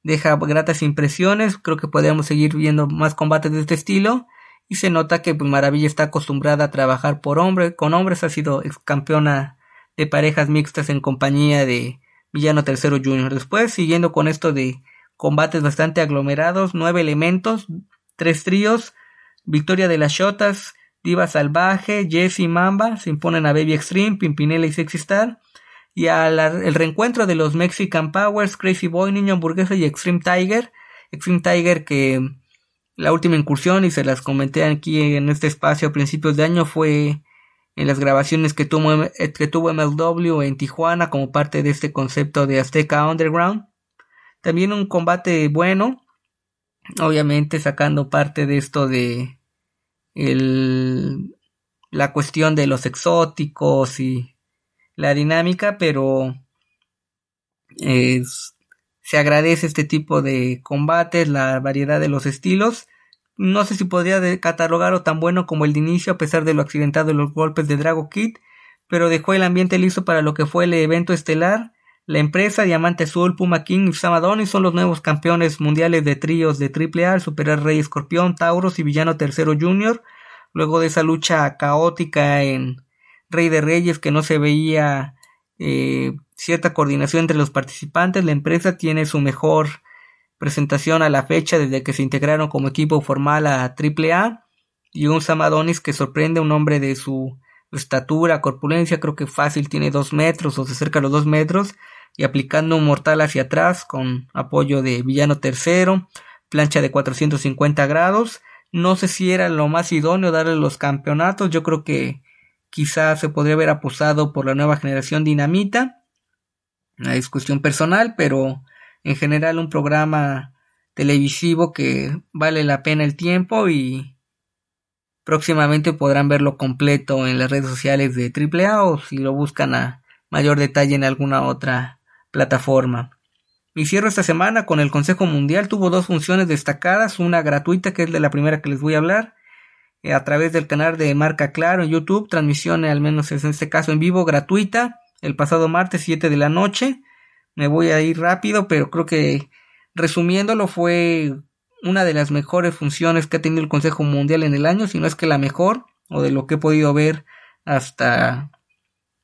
Speaker 3: deja gratas impresiones, creo que podríamos seguir viendo más combates de este estilo y se nota que pues, Maravilla está acostumbrada a trabajar por hombre, con hombres, ha sido ex campeona de parejas mixtas en compañía de Villano Tercero Junior. Después, siguiendo con esto de combates bastante aglomerados, nueve elementos, tres tríos, victoria de las Shotas, Diva Salvaje, Jesse Mamba, se imponen a Baby Extreme, Pimpinela y Sexy Star, y al reencuentro de los Mexican Powers, Crazy Boy, Niño Hamburguesa y Extreme Tiger. Extreme Tiger que la última incursión, y se las comenté aquí en este espacio a principios de año, fue en las grabaciones que tuvo, que tuvo MLW en Tijuana como parte de este concepto de Azteca Underground. También un combate bueno, obviamente sacando parte de esto de la cuestión de los exóticos y la dinámica, pero se agradece este tipo de combates, la variedad de los estilos. No sé si podría catalogarlo tan bueno como el de inicio, a pesar de lo accidentado de los golpes de Drago Kid, pero dejó el ambiente listo para lo que fue el evento estelar. La empresa Diamante Azul, Puma King y Samadoni son los nuevos campeones mundiales de tríos de AAA al superar Rey Escorpión, Tauros y Villano Tercero Junior. Luego de esa lucha caótica en Rey de Reyes que no se veía eh, cierta coordinación entre los participantes. La empresa tiene su mejor presentación a la fecha desde que se integraron como equipo formal a AAA y un Samadonis que sorprende un hombre de su estatura, corpulencia, creo que fácil tiene dos metros o se acerca a los dos metros y aplicando un mortal hacia atrás con apoyo de villano tercero, plancha de 450 grados. No sé si era lo más idóneo darle los campeonatos, yo creo que quizás se podría haber apostado por la nueva generación Dinamita. Una discusión personal, pero en general un programa televisivo que vale la pena el tiempo y próximamente podrán verlo completo en las redes sociales de AAA o si lo buscan a mayor detalle en alguna otra plataforma. Mi cierro esta semana con el Consejo Mundial tuvo dos funciones destacadas, una gratuita que es de la primera que les voy a hablar a través del canal de Marca Claro en YouTube, transmisión al menos en este caso en vivo gratuita, el pasado martes 7 de la noche. Me voy a ir rápido, pero creo que resumiéndolo fue una de las mejores funciones que ha tenido el Consejo Mundial en el año, si no es que la mejor, o de lo que he podido ver hasta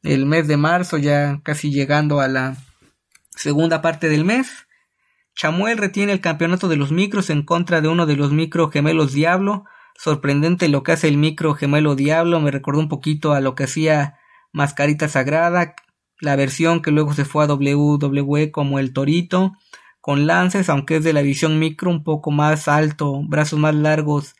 Speaker 3: el mes de marzo, ya casi llegando a la segunda parte del mes. Chamuel retiene el campeonato de los micros en contra de uno de los micro gemelos Diablo. Sorprendente lo que hace el micro gemelo Diablo, me recordó un poquito a lo que hacía Mascarita Sagrada, la versión que luego se fue a WWE como el Torito, con lances, aunque es de la visión micro, un poco más alto, brazos más largos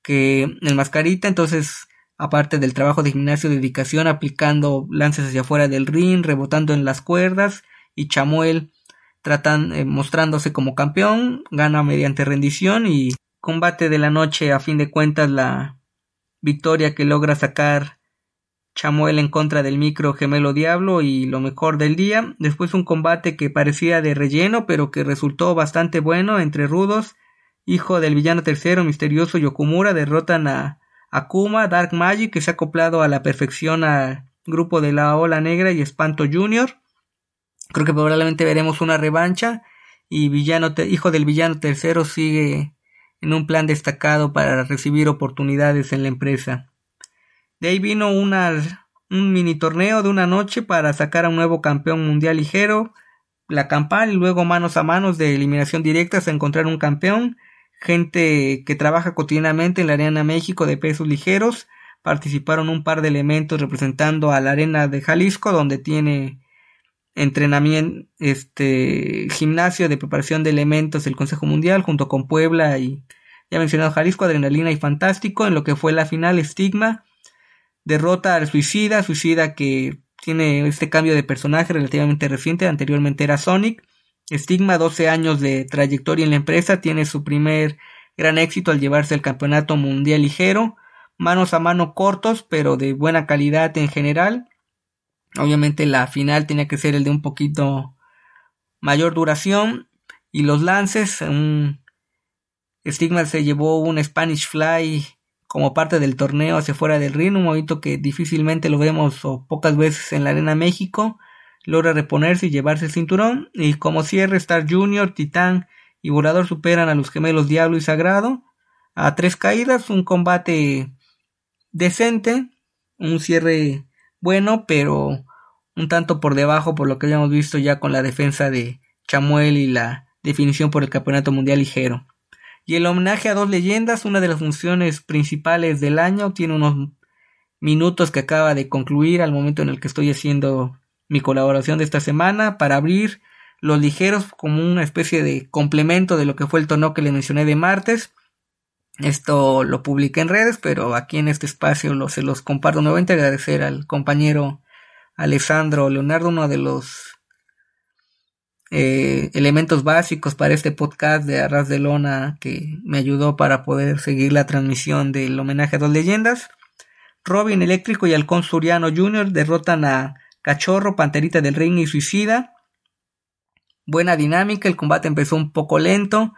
Speaker 3: que el Mascarita, entonces aparte del trabajo de gimnasio, dedicación, aplicando lances hacia afuera del ring, rebotando en las cuerdas, y Chamuel tratan, eh, mostrándose como campeón, gana mediante rendición y combate de la noche, a fin de cuentas la victoria que logra sacar Chamuel en contra del micro gemelo Diablo y lo mejor del día. Después un combate que parecía de relleno, pero que resultó bastante bueno entre rudos. Hijo del villano tercero, misterioso Yokumura, derrotan a Akuma, Dark Magic, que se ha acoplado a la perfección al grupo de la Ola Negra y Espanto Junior. Creo que probablemente veremos una revancha y villano hijo del villano tercero sigue en un plan destacado para recibir oportunidades en la empresa. De ahí vino un mini torneo de una noche para sacar a un nuevo campeón mundial ligero, la campal y luego manos a manos de eliminación directa hasta encontrar un campeón, gente que trabaja cotidianamente en la Arena México de pesos ligeros, participaron un par de elementos representando a la Arena de Jalisco donde tiene entrenamiento, este gimnasio de preparación de elementos del Consejo Mundial junto con Puebla y ya mencionado Jalisco, Adrenalina y Fantástico en lo que fue la final Estigma derrota al Suicida, Suicida que tiene este cambio de personaje relativamente reciente, anteriormente era Sonic. Stigma, 12 años de trayectoria en la empresa, tiene su primer gran éxito al llevarse el campeonato mundial ligero, manos a mano cortos, pero de buena calidad en general. Obviamente la final tenía que ser el de un poquito mayor duración y los lances, un Stigma se llevó un Spanish Fly como parte del torneo hacia fuera del ring, un movimiento que difícilmente lo vemos o pocas veces en la Arena México, logra reponerse y llevarse el cinturón, y como cierre Star Junior, Titán y Volador superan a los gemelos Diablo y Sagrado, a tres caídas, un combate decente, un cierre bueno, pero un tanto por debajo por lo que habíamos visto ya con la defensa de Chamuel y la definición por el campeonato mundial ligero. Y el homenaje a dos leyendas, una de las funciones principales del año, tiene unos minutos que acaba de concluir al momento en el que estoy haciendo mi colaboración de esta semana para abrir los ligeros como una especie de complemento de lo que fue el tono que le mencioné de martes. Esto lo publiqué en redes, pero aquí en este espacio lo, se los comparto nuevamente. Agradecer al compañero Alessandro Leonardo, uno de los eh, elementos básicos para este podcast de Arras de Lona que me ayudó para poder seguir la transmisión del homenaje a dos leyendas. Robin Eléctrico y Halcón Suriano Jr. derrotan a Cachorro, Panterita del Ring y Suicida. Buena dinámica, el combate empezó un poco lento.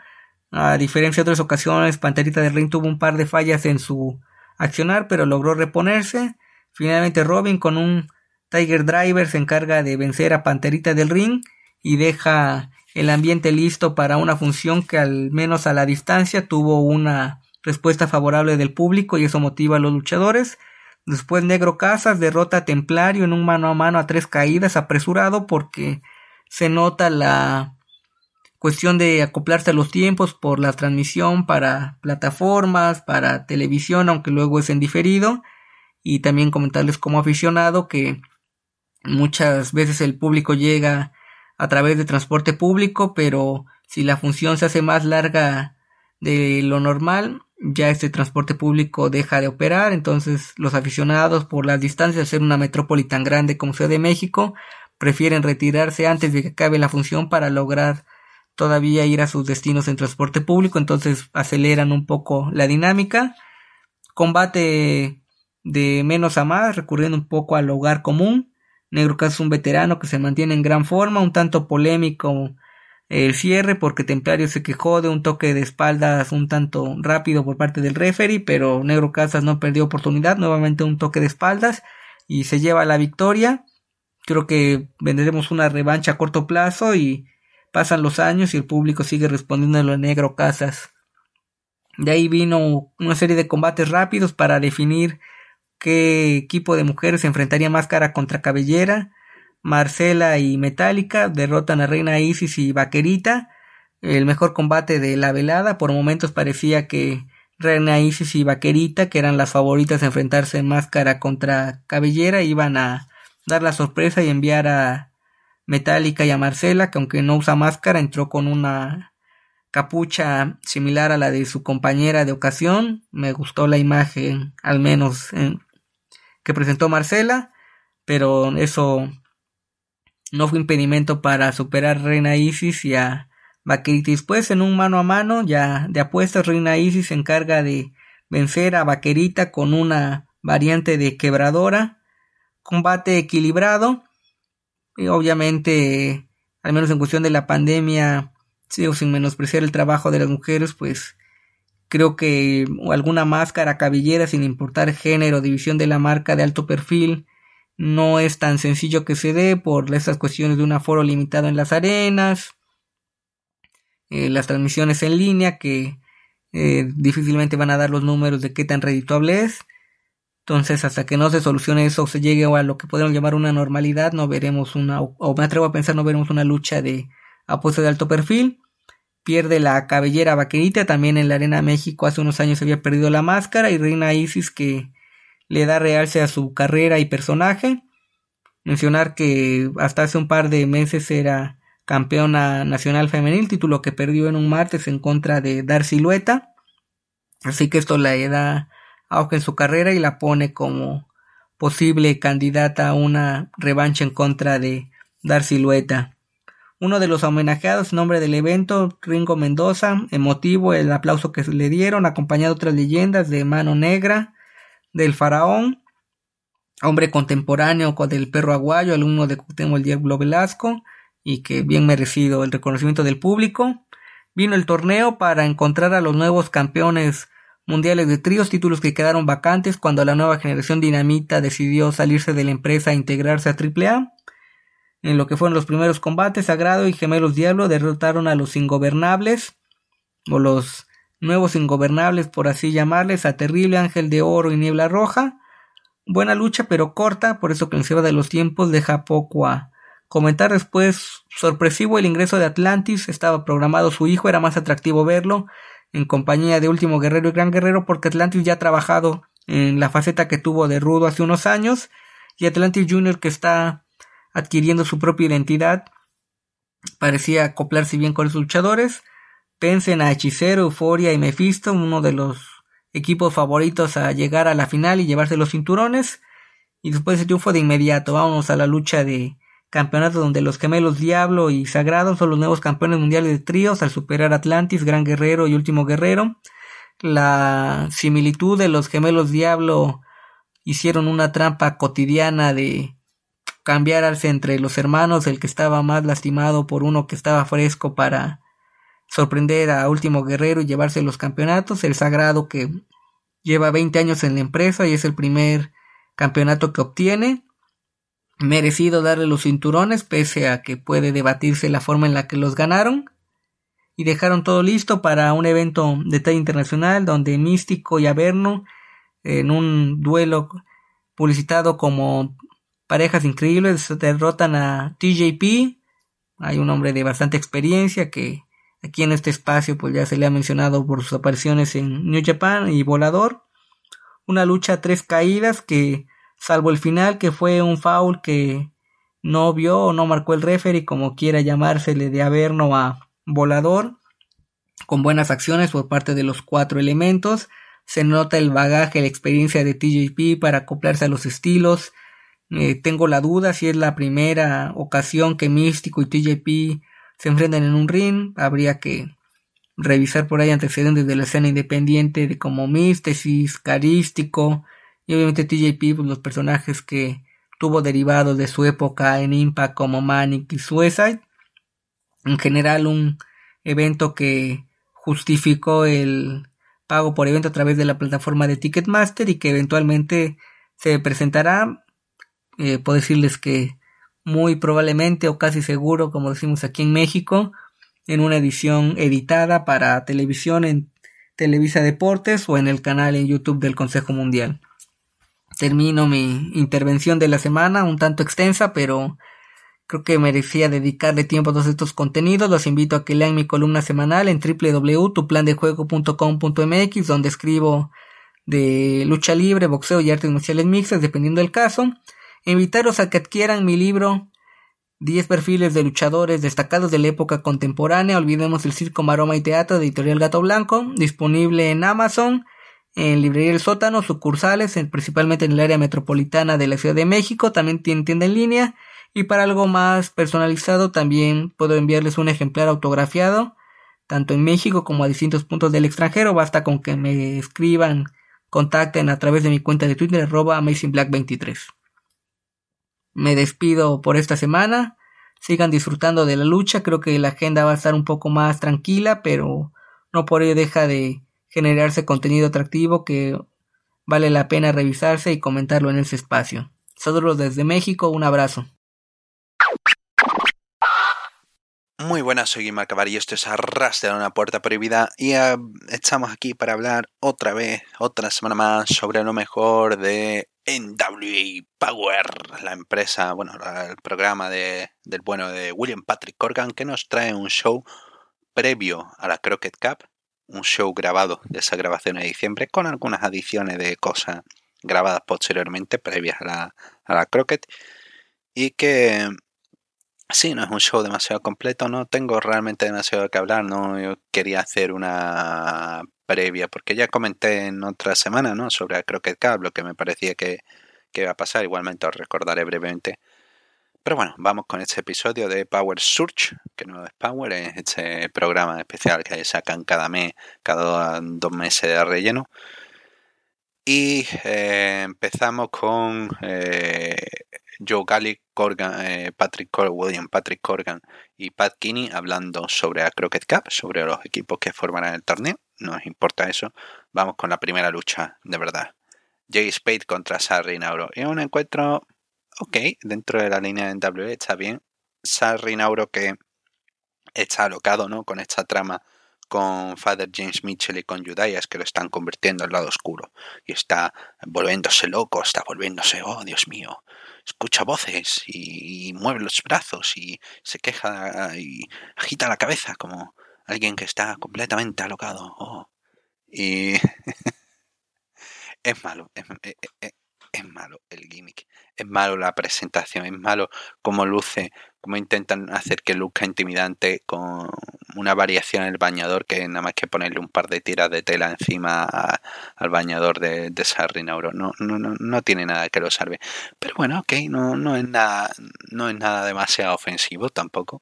Speaker 3: A diferencia de otras ocasiones, Panterita del Ring tuvo un par de fallas en su accionar, pero logró reponerse. Finalmente Robin con un Tiger Driver se encarga de vencer a Panterita del Ring y deja el ambiente listo para una función que al menos a la distancia tuvo una respuesta favorable del público y eso motiva a los luchadores. Después Negro Casas derrota a Templario en un mano a mano a tres caídas apresurado porque se nota la cuestión de acoplarse a los tiempos por la transmisión para plataformas, para televisión, aunque luego es en diferido. Y también comentarles como aficionado que muchas veces el público llega a través de transporte público, pero si la función se hace más larga de lo normal, ya este transporte público deja de operar, entonces los aficionados por las distancias de ser una metrópoli tan grande como Ciudad de México prefieren retirarse antes de que acabe la función para lograr todavía ir a sus destinos en transporte público, entonces aceleran un poco la dinámica. Combate de menos a más, recurriendo un poco al hogar común. Negro es un veterano que se mantiene en gran forma, un tanto polémico el cierre porque Templario se quejó de un toque de espaldas un tanto rápido por parte del referee, pero Negro Casas no perdió oportunidad, nuevamente un toque de espaldas y se lleva la victoria. Creo que vendremos una revancha a corto plazo y pasan los años y el público sigue respondiendo a lo Negro Casas. De ahí vino una serie de combates rápidos para definir qué equipo de mujeres se enfrentaría Máscara contra Cabellera. Marcela y Metallica derrotan a Reina Isis y Vaquerita. el mejor combate de la velada. Por momentos parecía que Reina Isis y Vaquerita, que eran las favoritas de enfrentarse en máscara contra cabellera, iban a dar la sorpresa y enviar a Metallica y a Marcela, que aunque no usa máscara, entró con una capucha similar a la de su compañera de ocasión. Me gustó la imagen, al menos que presentó Marcela, pero eso no fue impedimento para superar Reina Isis y a Vaquerita. Después, en un mano a mano, ya de apuestas, Reina Isis se encarga de vencer a Vaquerita con una variante de quebradora. Combate equilibrado. Y obviamente, al menos en cuestión de la pandemia, sin menospreciar el trabajo de las mujeres, pues creo que alguna máscara cabellera, sin importar género, división de la marca de alto perfil, no es tan sencillo que se dé por estas cuestiones de un aforo limitado en las arenas, eh, las transmisiones en línea que eh, difícilmente van a dar los números de qué tan redituable es. Entonces, hasta que no se solucione eso, se llegue a lo que podemos llamar una normalidad, no veremos una, o me atrevo a pensar, no veremos una lucha de apuesta de alto perfil. Pierde la cabellera vaquerita, también en la Arena México hace unos años había perdido la máscara y Reina Isis que le da realce a su carrera y personaje. Mencionar que hasta hace un par de meses era campeona nacional femenil, título que perdió en un martes en contra de Dar Silueta. Así que esto le da auge en su carrera y la pone como posible candidata a una revancha en contra de Dar Silueta. Uno de los homenajeados en nombre del evento, Ringo Mendoza, emotivo el aplauso que le dieron, acompañado de otras leyendas de Mano Negra, del Faraón, hombre contemporáneo con el perro aguayo, alumno de Cuauhtémoc el Diablo Velasco, y que bien merecido el reconocimiento del público. Vino el torneo para encontrar a los nuevos campeones mundiales de tríos, títulos que quedaron vacantes cuando la nueva generación dinamita decidió salirse de la empresa e integrarse a AAA. En lo que fueron los primeros combates, Sagrado y Gemelos Diablo derrotaron a los Ingobernables, o los nuevos Ingobernables, por así llamarles, a Terrible Ángel de Oro y Niebla Roja. Buena lucha, pero corta, por eso que de los tiempos deja poco a comentar después. Sorpresivo el ingreso de Atlantis, estaba programado su hijo, era más atractivo verlo en compañía de Último Guerrero y Gran Guerrero, porque Atlantis ya ha trabajado en la faceta que tuvo de Rudo hace unos años, y Atlantis Jr. que está adquiriendo su propia identidad. Parecía acoplarse bien con los luchadores. Pensen a Hechicero, Euforia y Mephisto, uno de los equipos favoritos a llegar a la final y llevarse los cinturones. Y después de ese triunfo de inmediato, vamos a la lucha de campeonato donde los gemelos Diablo y Sagrado son los nuevos campeones mundiales de tríos al superar Atlantis, Gran Guerrero y Último Guerrero. La similitud de los gemelos Diablo hicieron una trampa cotidiana de cambiarse entre los hermanos, el que estaba más lastimado por uno que estaba fresco para sorprender a Último Guerrero y llevarse los campeonatos, el Sagrado que lleva 20 años en la empresa y es el primer campeonato que obtiene, merecido darle los cinturones pese a que puede debatirse la forma en la que los ganaron y dejaron todo listo para un evento de talla internacional donde Místico y Averno en un duelo publicitado como parejas increíbles derrotan a TJP. Hay un hombre de bastante experiencia que aquí en este espacio pues ya se le ha mencionado por sus apariciones en New Japan y Volador. Una lucha a tres caídas que salvo el final que fue un foul que no vio o no marcó el referee como quiera llamársele de Averno a Volador con buenas acciones por parte de los cuatro elementos. Se nota el bagaje, la experiencia de TJP para acoplarse a los estilos, eh, tengo la duda si es la primera ocasión que Místico y TJP se enfrentan en un ring. Habría que revisar por ahí antecedentes de la escena independiente de como Místesis, Carístico y obviamente TJP, pues, los personajes que tuvo derivados de su época en Impact como Manic y Suicide. En general un evento que justificó el pago por evento a través de la plataforma de Ticketmaster y que eventualmente se presentará eh, puedo decirles que muy probablemente o casi seguro, como decimos aquí en México, en una edición editada para televisión en Televisa Deportes o en el canal en YouTube del Consejo Mundial. Termino mi intervención de la semana, un tanto extensa, pero creo que merecía dedicarle tiempo a todos estos contenidos. Los invito a que lean mi columna semanal en www.tuplandejuego.com.mx donde escribo de lucha libre, boxeo y artes marciales mixtas, dependiendo del caso. E invitaros a que adquieran mi libro 10 perfiles de luchadores destacados de la época contemporánea. Olvidemos el circo, maroma y teatro de Editorial Gato Blanco, disponible en Amazon, en Librería El Sótano, sucursales, principalmente en el área metropolitana de la Ciudad de México. También tiene tienda en línea y para algo más personalizado también puedo enviarles un ejemplar autografiado, tanto en México como a distintos puntos del extranjero. Basta con que me escriban, contacten a través de mi cuenta de Twitter arroba AmazingBlack23. Me despido por esta semana. Sigan disfrutando de la lucha. Creo que la agenda va a estar un poco más tranquila, pero no por ello deja de generarse contenido atractivo que vale la pena revisarse y comentarlo en ese espacio. Saludos desde México, un abrazo.
Speaker 2: Muy buenas, soy Guimar y esto es Arras de una puerta prohibida y eh, estamos aquí para hablar otra vez, otra semana más sobre lo mejor de NWA Power, la empresa, bueno, el programa de, del bueno de William Patrick Corgan que nos trae un show previo a la Crockett Cup, un show grabado de esa grabación de diciembre con algunas adiciones de cosas grabadas posteriormente previas a la, a la Crockett y que Sí, no es un show demasiado completo, no tengo realmente demasiado que hablar, no yo quería hacer una previa, porque ya comenté en otra semana, ¿no? Sobre Crockett Cup, lo que me parecía que, que iba a pasar, igualmente os recordaré brevemente. Pero bueno, vamos con este episodio de Power Search, que no es Power, es este programa especial que sacan cada mes, cada dos meses de relleno. Y eh, empezamos con eh, Joe Gallic, eh, Patrick William Patrick Corgan y Pat Kinney hablando sobre la Crockett Cup, sobre los equipos que formarán el torneo. No nos importa eso. Vamos con la primera lucha, de verdad. Jay Spade contra Sarri Nauro. Y un encuentro, ok, dentro de la línea de NWA está bien. Sarri Nauro que está alocado, ¿no? Con esta trama con Father James Mitchell y con Judas que lo están convirtiendo al lado oscuro y está volviéndose loco, está volviéndose, oh Dios mío, escucha voces y, mueve los brazos y se queja y agita la cabeza como alguien que está completamente alocado. Oh. Y es malo, es, es malo el gimmick, es malo la presentación, es malo cómo luce, cómo intentan hacer que luzca intimidante con una variación en el bañador que nada más que ponerle un par de tiras de tela encima al bañador de, de Sarrinauro. No, no, no, no tiene nada que lo salve. Pero bueno, ok, no, no es nada, no es nada demasiado ofensivo tampoco.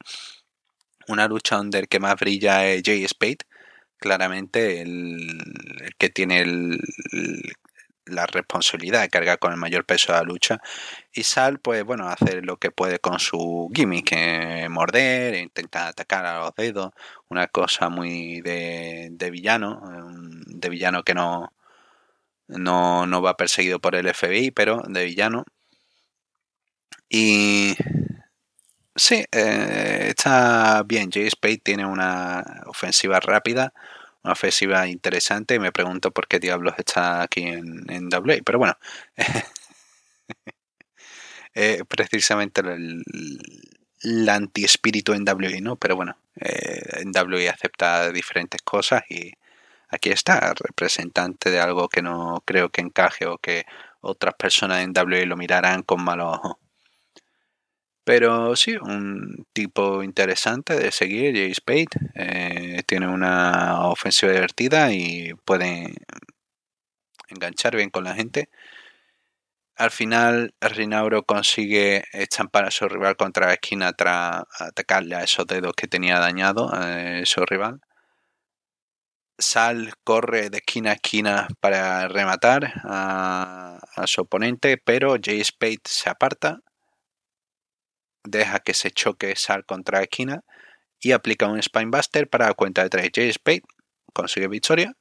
Speaker 2: Una lucha donde el que más brilla es Jay Spade claramente el, que tiene el, la responsabilidad de cargar con el mayor peso de la lucha. Y Sal pues bueno hace lo que puede con su gimmick eh, morder e intentar atacar a los dedos una cosa muy de, de villano de villano que no, no no va perseguido por el FBI pero de villano. Y sí eh, está bien. Jay Spade tiene una ofensiva rápida una ofensiva interesante. Me pregunto por qué diablos está aquí en, en. Pero bueno, eh, precisamente el, anti-espíritu en WI, ¿no? Pero bueno, eh, en WI acepta diferentes cosas y aquí está, representante de algo que no creo que encaje o que otras personas en WI lo mirarán con malos ojos. Pero sí, un tipo interesante de seguir, Jay Spade. Eh, tiene una ofensiva divertida y puede enganchar bien con la gente. Al final, Rinauro consigue estampar a su rival contra la esquina tras atacarle a esos dedos que tenía dañado a su rival. Sal corre de esquina a esquina para rematar a, a su oponente, pero Jay Spade se aparta deja que se choque Sal contra esquina y aplica un Spinebuster para la cuenta de 3. Jay Spade consigue victoria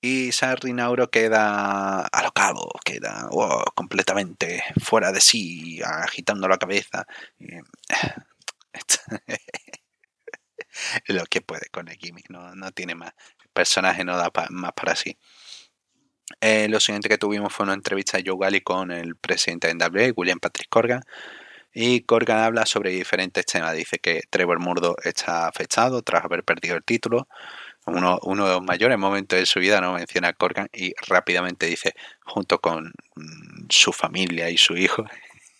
Speaker 2: y Sal Rinauro queda alocado, queda completamente fuera de sí, agitando la cabeza. lo que puede con el gimmick, no, no tiene más. El personaje no da más para sí. Eh, lo siguiente que tuvimos fue una entrevista de Joe con el presidente de NWA, William Patrick Corgan, Y Corgan habla sobre diferentes temas. Dice que Trevor Murdo está afectado tras haber perdido el título. Uno, de los mayores momentos de su vida, ¿no? Menciona a Corgan y rápidamente dice, junto con mm, su familia y su hijo.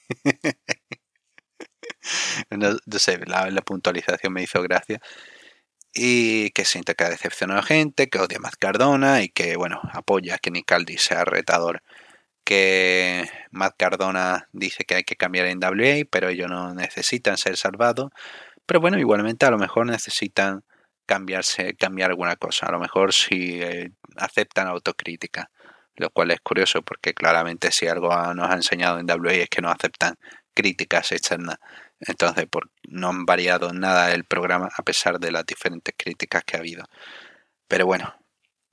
Speaker 2: no, sé, la, puntualización me hizo gracia y que siente que ha decepcionado a gente, que odia a Matt Cardona y que, bueno, apoya que Nicaldi sea retador. Que Matt Cardona dice que hay que cambiar en WA, pero ellos no necesitan ser salvados. Pero bueno, igualmente a lo mejor necesitan cambiarse, cambiar alguna cosa. A lo mejor si eh, aceptan autocrítica. Lo cual es curioso porque claramente si algo nos ha enseñado en WA es que no aceptan críticas externas. Entonces, por, no han variado nada el programa a pesar de las diferentes críticas que ha habido. Pero bueno,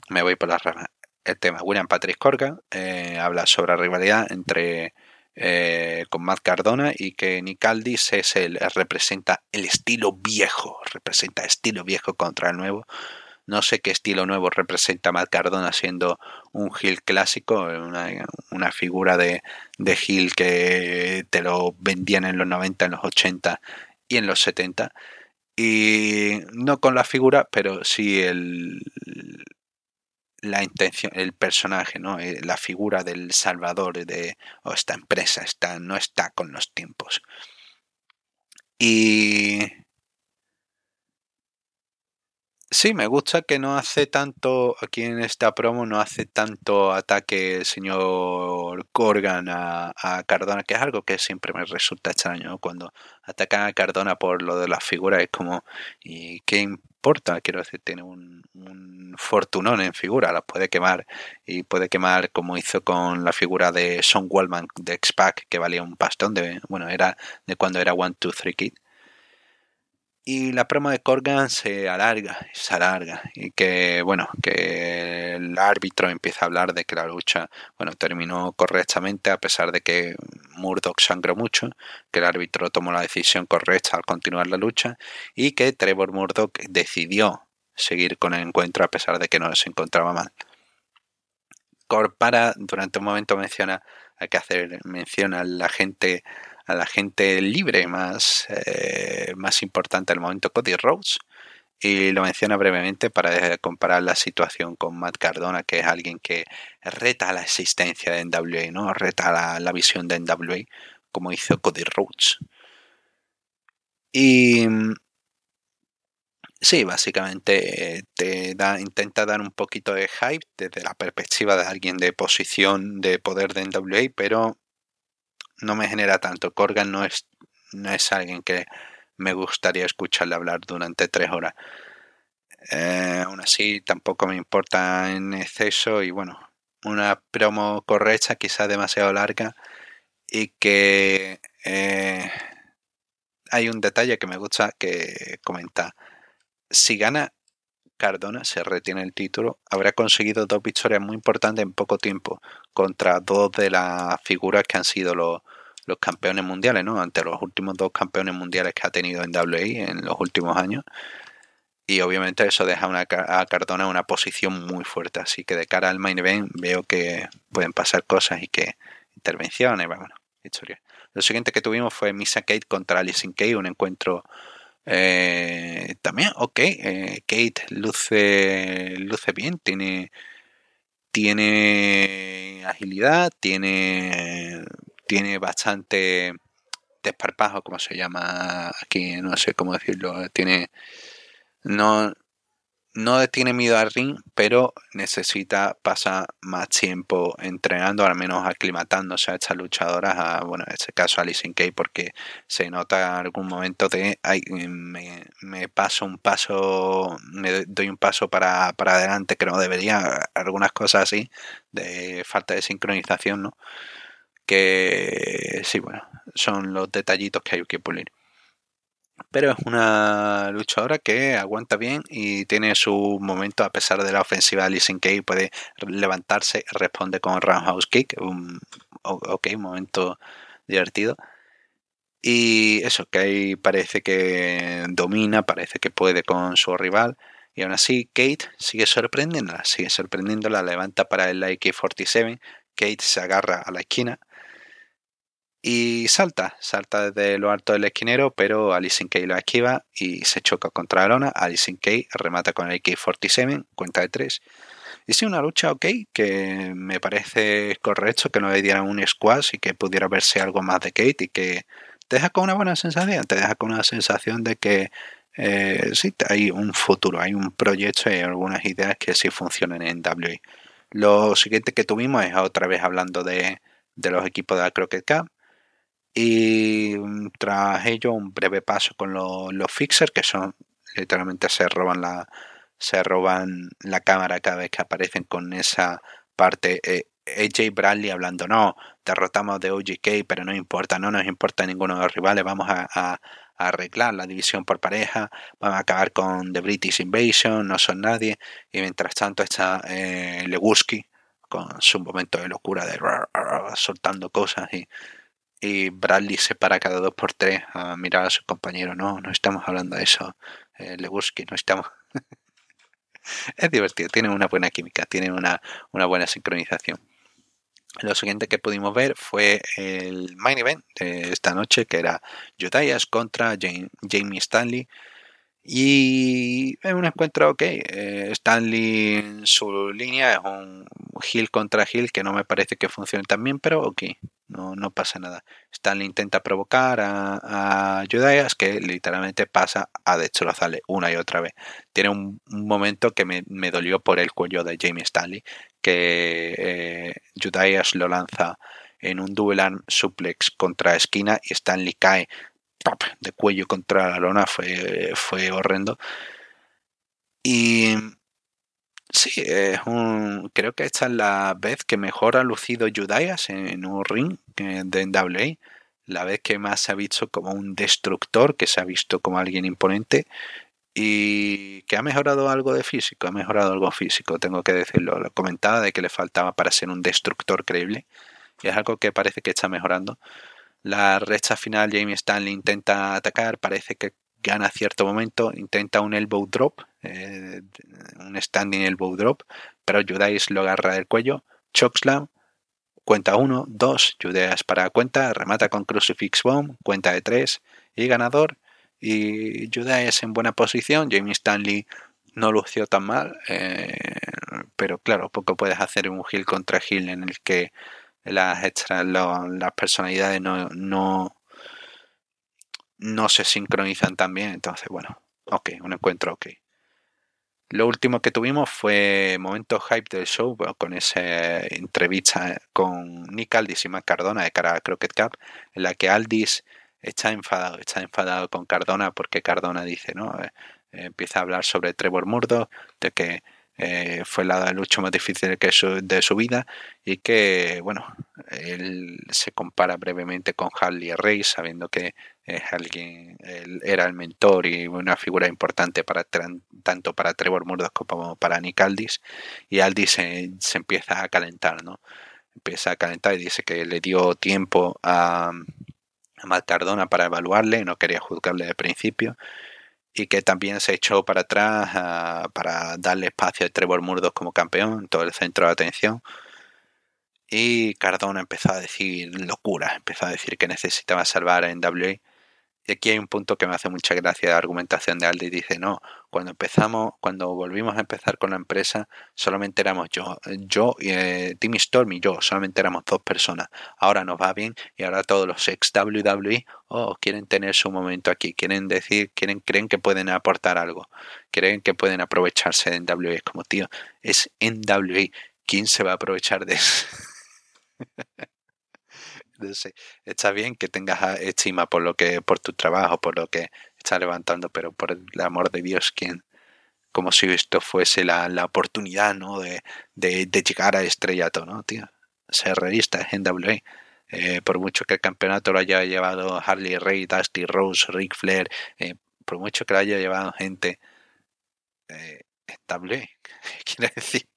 Speaker 2: me voy por la rama. El tema, William Patrick Corgan eh, habla sobre la rivalidad entre eh, con Matt Cardona y que Nick Aldis es el, representa el estilo viejo, representa estilo viejo contra el nuevo. No sé qué estilo nuevo representa Matt Cardona siendo un Hill clásico, una, figura de, de que te lo vendían en los 90, en los 80 y en los 70. Y no con la figura, pero sí el, la intención, el personaje, ¿no? Eh, la figura del salvador de oh, esta empresa está, no está con los tiempos. Y Sí, me gusta que no hace tanto, aquí en esta promo no hace tanto ataque el señor Corgan a, Cardona, que es algo que siempre me resulta extraño. Cuando atacan a Cardona por lo de las figuras es como, ¿y qué importa? Quiero decir, tiene un, un fortunón en figura, las puede quemar y puede quemar como hizo con la figura de Son Wallman de X-Pac, que valía un pastón, de, bueno, era de cuando era One, Two, Three Kid y la promo de Corgan se alarga, se alarga y que bueno, que el árbitro empieza a hablar de que la lucha, bueno, terminó correctamente a pesar de que Murdoch sangró mucho, que el árbitro tomó la decisión correcta al continuar la lucha y que Trevor Murdoch decidió seguir con el encuentro a pesar de que no se encontraba mal. Corpara durante un momento menciona hay que hacer mención a la gente a la gente libre más, eh, más importante al momento, Cody Rhodes. Y lo menciona brevemente para comparar la situación con Matt Cardona, que es alguien que reta la existencia de NWA, ¿no? Reta la, la visión de NWA, como hizo Cody Rhodes. Y sí, básicamente te da, intenta dar un poquito de hype desde la perspectiva de alguien de posición de poder de NWA, pero no me genera tanto. Corgan no es, no es alguien que me gustaría escucharle hablar durante tres horas. Eh, aún así, tampoco me importa en exceso y bueno, una promo correcta, quizás demasiado larga y que eh, hay un detalle que me gusta que comenta. Si gana Cardona, se retiene el título, habrá conseguido dos victorias muy importantes en poco tiempo contra dos de las figuras que han sido los, campeones mundiales, ¿no? Ante los últimos dos campeones mundiales que ha tenido en WA en los últimos años. Y obviamente eso deja a Cardona en una posición muy fuerte. Así que de cara al main event veo que pueden pasar cosas y que intervenciones, bueno, historia. Lo siguiente que tuvimos fue Misa Kate contra Alison Kay, un encuentro eh, también, ok, eh, Kate luce, luce bien, tiene, tiene agilidad, tiene tiene bastante desparpajo, como se llama aquí, no sé cómo decirlo, tiene no no tiene miedo al ring, pero necesita pasar más tiempo entrenando, al menos aclimatándose a estas luchadoras, a, bueno, en este caso a Alison Kay, porque se nota en algún momento de, ay, me, paso un paso, me doy un paso para, para adelante que no debería, algunas cosas así, de falta de sincronización, ¿no? que sí, bueno, son los detallitos que hay que pulir. Pero es una luchadora que aguanta bien y tiene su momento a pesar de la ofensiva de Alison Kay. Puede levantarse, responde con roundhouse kick. Un, ok, un momento divertido. Y eso, que parece que domina, parece que puede con su rival. Y aún así, Kate sigue sorprendiéndola, sigue sorprendiéndola, levanta para el AK-47. Kate se agarra a la esquina Y salta, salta desde lo alto del esquinero, pero Alison Kay lo esquiva y se choca contra la lona. Alison Kay remata con el AK-47, cuenta de 3. Y sí, una lucha ok, que me parece correcto que no le dieran un squash y que pudiera verse algo más de Kate y que te deja con una buena sensación, te deja con una sensación de que eh, sí, hay un futuro, hay un proyecto y algunas ideas que sí funcionan en WE. Lo siguiente que tuvimos es otra vez hablando de, de los equipos de la Crockett Cup. Y mm, tras ello un breve paso con los, los fixers, que son literalmente se roban la se roban la cámara cada vez que aparecen con esa parte. Eh, AJ Bradley hablando, no, derrotamos de OGK, pero no importa, no nos importa ninguno de los rivales, vamos a, arreglar la división por pareja, vamos a acabar con The British Invasion, no son nadie, y mientras tanto está eh, con su momento de locura de soltando cosas y, y Bradley se para cada dos por tres a mirar a su compañero, no, no estamos hablando de eso, eh, no estamos... es divertido, tiene una buena química, tiene una, una buena sincronización. Lo siguiente que pudimos ver fue el main event de esta noche, que era Judaias contra Jamie Stanley. Y es un encuentro ok. Eh, Stanley en su línea es un heel contra heel que no me parece que funcione tan bien, pero ok, no, no pasa nada. Stanley intenta provocar a, a Judaias que literalmente pasa a destrozarle una y otra vez. Tiene un, momento que me, me, dolió por el cuello de Jamie Stanley, que eh, Judaias lo lanza en un double arm suplex contra esquina y Stanley cae de cuello contra la lona, fue, fue horrendo. Y sí, es un, creo que esta es la vez que mejor ha lucido Judaias en un ring de NWA. La vez que más se ha visto como un destructor, que se ha visto como alguien imponente y que ha mejorado algo de físico, ha mejorado algo físico, tengo que decirlo. Lo comentaba de que le faltaba para ser un destructor creíble y es algo que parece que está mejorando. La recta final, Jamie Stanley intenta atacar, parece que gana cierto momento, intenta un elbow drop, eh, un standing elbow drop, pero Judas lo agarra del cuello, chokeslam, cuenta 1, 2, Judas para cuenta, remata con crucifix bomb, cuenta de 3 y ganador. Y Judas en buena posición, Jamie Stanley no lució tan mal, eh, pero claro, poco puedes hacer un heel contra heel en el que las extras, las personalidades no, no, no se sincronizan tan bien. Entonces, bueno, ok, un encuentro ok. Lo último que tuvimos fue momento hype del show con esa entrevista con Nick Aldis y Matt Cardona de cara a Crockett Cup, en la que Aldis está enfadado, está enfadado con Cardona porque Cardona dice, ¿no? Eh, empieza a hablar sobre Trevor Murdo, de que eh, fue la lucha más difícil de su vida y que, bueno, él se compara brevemente con Harley Rey, sabiendo que es alguien, él era el mentor y una figura importante para tanto para Trevor Murdoch como para Nick Aldis, y Aldis se, empieza a calentar, ¿no? Empieza a calentar y dice que le dio tiempo a, a para evaluarle, no quería juzgarle de principio, y que también se echó para atrás ah, para darle espacio a Trevor Murdoch como campeón, todo el centro de atención. Y Cardona empezó a decir locura, empezó a decir que necesitaba salvar a NWA y aquí hay un punto que me hace mucha gracia la argumentación de Aldi. Dice, no, cuando empezamos, cuando volvimos a empezar con la empresa, solamente éramos yo, yo, eh, Timmy Storm y yo, solamente éramos dos personas. Ahora nos va bien y ahora todos los ex WWE, oh, quieren tener su momento aquí, quieren decir, quieren, creen que pueden aportar algo, creen que pueden aprovecharse de NWA. Es como, tío, es NWA, ¿quién se va a aprovechar de eso? está bien que tengas estima por lo que, por tu trabajo, por lo que estás levantando, pero por el amor de Dios, quien, como si esto fuese la, oportunidad, ¿no? De, de, llegar a estrellato, ¿no, tío? Ser realista en NWA. Eh, por mucho que el campeonato lo haya llevado Harley Ray, Dusty Rose, Rick Flair, eh, por mucho que lo haya llevado gente eh, estable, quiere decir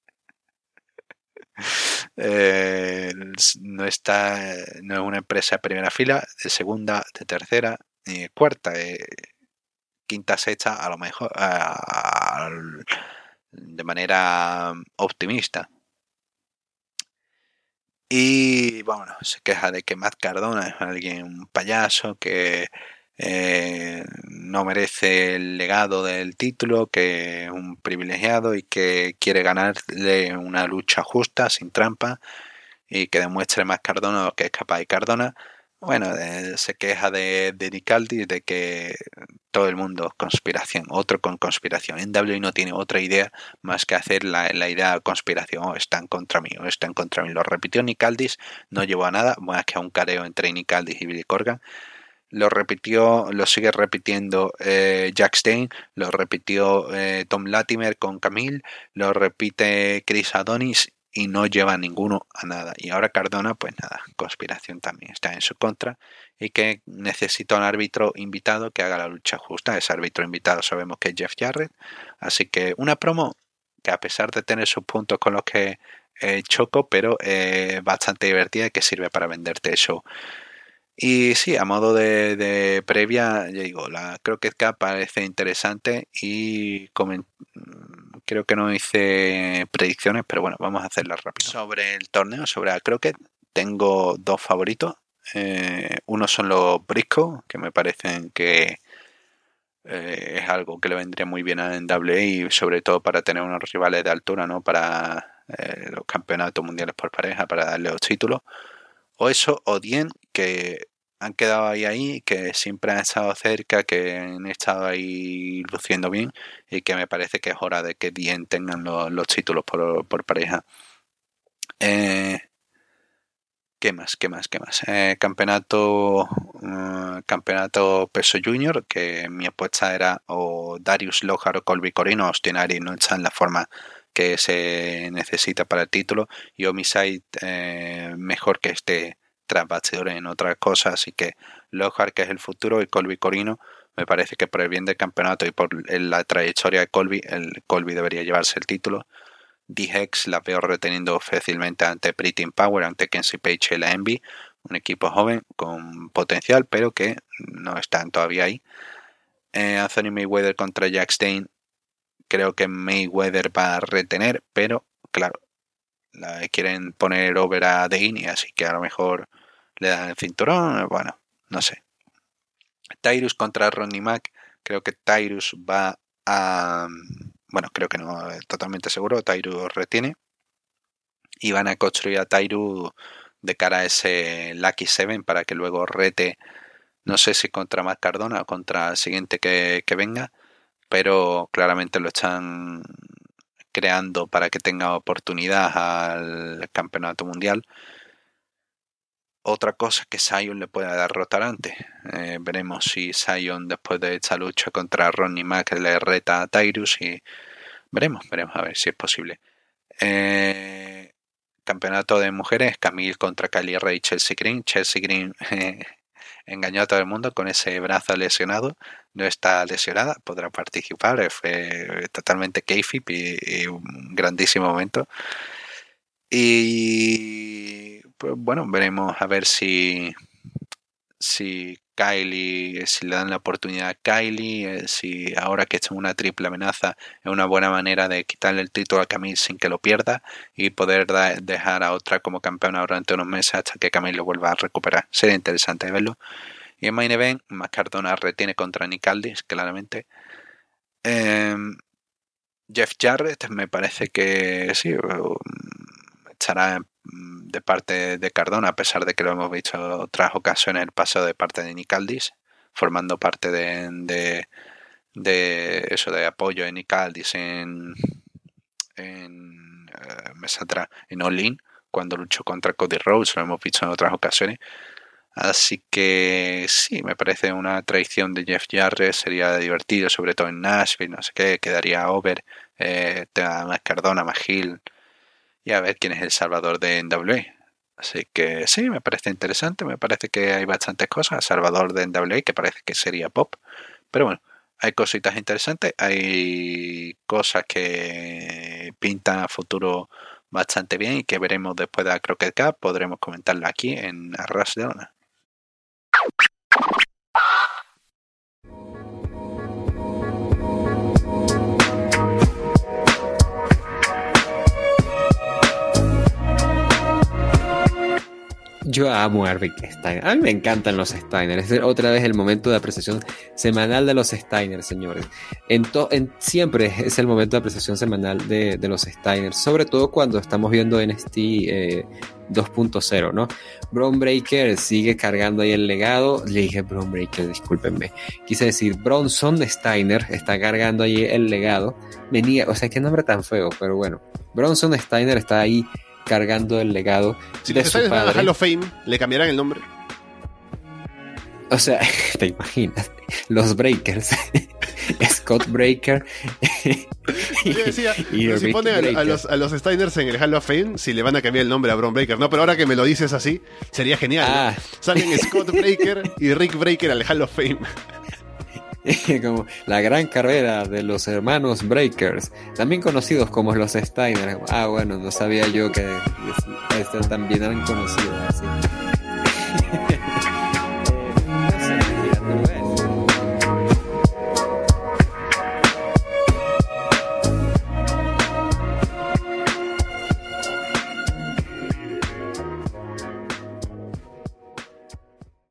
Speaker 2: eh, no está, no es una empresa de primera fila, de segunda, de tercera, ni de cuarta, de quinta, sexta, a lo mejor de manera optimista. Y bueno, se queja de que Matt Cardona es alguien un payaso que eh, no merece el legado del título, que es un privilegiado y que quiere ganarle una lucha justa, sin trampa, y que demuestre más Cardona que es capaz de Cardona. Bueno, se queja de, de Nicaldi de que todo el mundo conspiración, otro con conspiración. En W no tiene otra idea más que hacer la, idea de conspiración. Oh, están contra mí, o están contra mí. Lo repitió Nicaldis, no llevó a nada, más que a un careo entre Nicaldis y Billy Corgan. Lo repitió, lo sigue repitiendo eh, Jack Stein, lo repitió eh, Tom Latimer con Camille, lo repite Chris Adonis y no lleva ninguno a nada. Y ahora Cardona, pues nada, conspiración también está en su contra y que necesita un árbitro invitado que haga la lucha justa. Ese árbitro invitado sabemos que es Jeff Jarrett. Así que una promo que a pesar de tener sus puntos con los que eh, choco, pero eh, bastante divertida y que sirve para venderte eso. Y sí, a modo de, previa, ya digo, la Crockett Cup parece interesante y creo que no hice predicciones, pero bueno, vamos a hacerlas rápido. Sobre el torneo, sobre la Crockett, tengo dos favoritos. Eh, uno son los Briscoe, que me parecen que eh, es algo que le vendría muy bien a NWA y sobre todo para tener unos rivales de altura, ¿no? Para eh, los campeonatos mundiales por pareja, para darle los títulos. O eso, o Dien, que han quedado ahí ahí, que siempre han estado cerca, que han estado ahí luciendo bien y que me parece que es hora de que Dien tengan los, títulos por, pareja. Eh, ¿Qué más? ¿Qué más? ¿Qué más? Eh, campeonato mm, campeonato peso junior, que mi apuesta era o Darius Lojar o Colby Corino, Ostinari no está en la forma que se necesita para el título y Omiside eh, mejor que este tras en otras cosas, así que Lockhart que es el futuro y Colby Corino me parece que por el bien del campeonato y por la trayectoria de Colby, el Colby debería llevarse el título. D-Hex la veo reteniendo fácilmente ante Pretty Power, ante Kenzie Page y la Envy, un equipo joven con potencial, pero que no están todavía ahí. Eh, Anthony Mayweather contra Jack Stein, creo que Mayweather va a retener, pero claro, la quieren poner over a Dane, así que a lo mejor le dan el cinturón, bueno, no sé. Tyrus contra Ronnie Mac, creo que Tyrus va a... Bueno, creo que no, totalmente seguro, Tyrus retiene. Y van a construir a Tyrus de cara a ese Lucky Seven para que luego rete, no sé si contra Mac Cardona o contra el siguiente que, que venga, pero claramente lo están creando para que tenga oportunidad al campeonato mundial otra cosa que Sion le pueda derrotar antes. Eh, veremos si Sion después de esta lucha contra Ronnie Mack le reta a Tyrus y veremos, veremos a ver si es posible. Eh, campeonato de mujeres, Camille contra Kylie Ray, Chelsea Green. Chelsea Green engañó a todo el mundo con ese brazo lesionado. No está lesionada, podrá participar. Fue totalmente kayfabe y, y un grandísimo momento. Y pues bueno, veremos a ver si, si Kylie, si le dan la oportunidad a Kylie, eh, si ahora que está en una triple amenaza es una buena manera de quitarle el título a Camille sin que lo pierda y poder dejar a otra como campeona durante unos meses hasta que Camille lo vuelva a recuperar. Sería interesante verlo. Y en Main Event, Macardona retiene contra Nicaldis, claramente. Em, Jeff Jarrett me parece que sí, estará de parte de Cardona, a pesar de que lo hemos visto otras ocasiones el paso de parte de Nicaldis, formando parte de, de, eso de apoyo de Nicaldis en, en uh, en All cuando luchó contra Cody Rhodes, lo hemos visto en otras ocasiones. Así que sí, me parece una traición de Jeff Jarrett, sería divertido, sobre todo en Nashville, no sé qué, quedaría over, eh, más Cardona, más Hill, y a ver quién es el salvador de NWA. Así que sí, me parece interesante, me parece que hay bastantes cosas. Salvador de NWA, que parece que sería pop. Pero bueno, hay cositas interesantes, hay cosas que pintan a futuro bastante bien y que veremos después de la Crockett Cup. Podremos comentarla aquí en Arras de Ona.
Speaker 4: Yo amo a Rick Steiner. A mí me encantan los Steiner. Es otra vez el momento de apreciación semanal de los Steiner, señores. En, siempre es el momento de apreciación semanal de, los Steiner. Sobre todo cuando estamos viendo eh, 2.0, ¿no? Braun Breaker sigue cargando ahí el legado. Le dije Braun Breaker, discúlpenme. Quise decir Bronson Steiner está cargando ahí el legado. Venía, o sea, qué nombre tan feo, pero bueno. Bronson Steiner está ahí cargando el legado
Speaker 5: Si
Speaker 4: de
Speaker 5: los
Speaker 4: su padre.
Speaker 5: Hall of Fame, ¿le cambiarán el nombre?
Speaker 4: O sea, te imaginas, los Breakers, Scott Breaker
Speaker 5: Yo decía,
Speaker 4: y
Speaker 5: pero si ponen a, los, a los Steiners en el Hall of Fame, si le van a cambiar el nombre a Braun Breaker. No, pero ahora que me lo dices así, sería genial. ¿no?
Speaker 4: Ah.
Speaker 5: Salen Scott Breaker y Rick Breaker al Hall of Fame.
Speaker 4: como la gran carrera de los hermanos Breakers, también conocidos como los Steiner. Ah, bueno, no sabía yo que también eran conocidos así.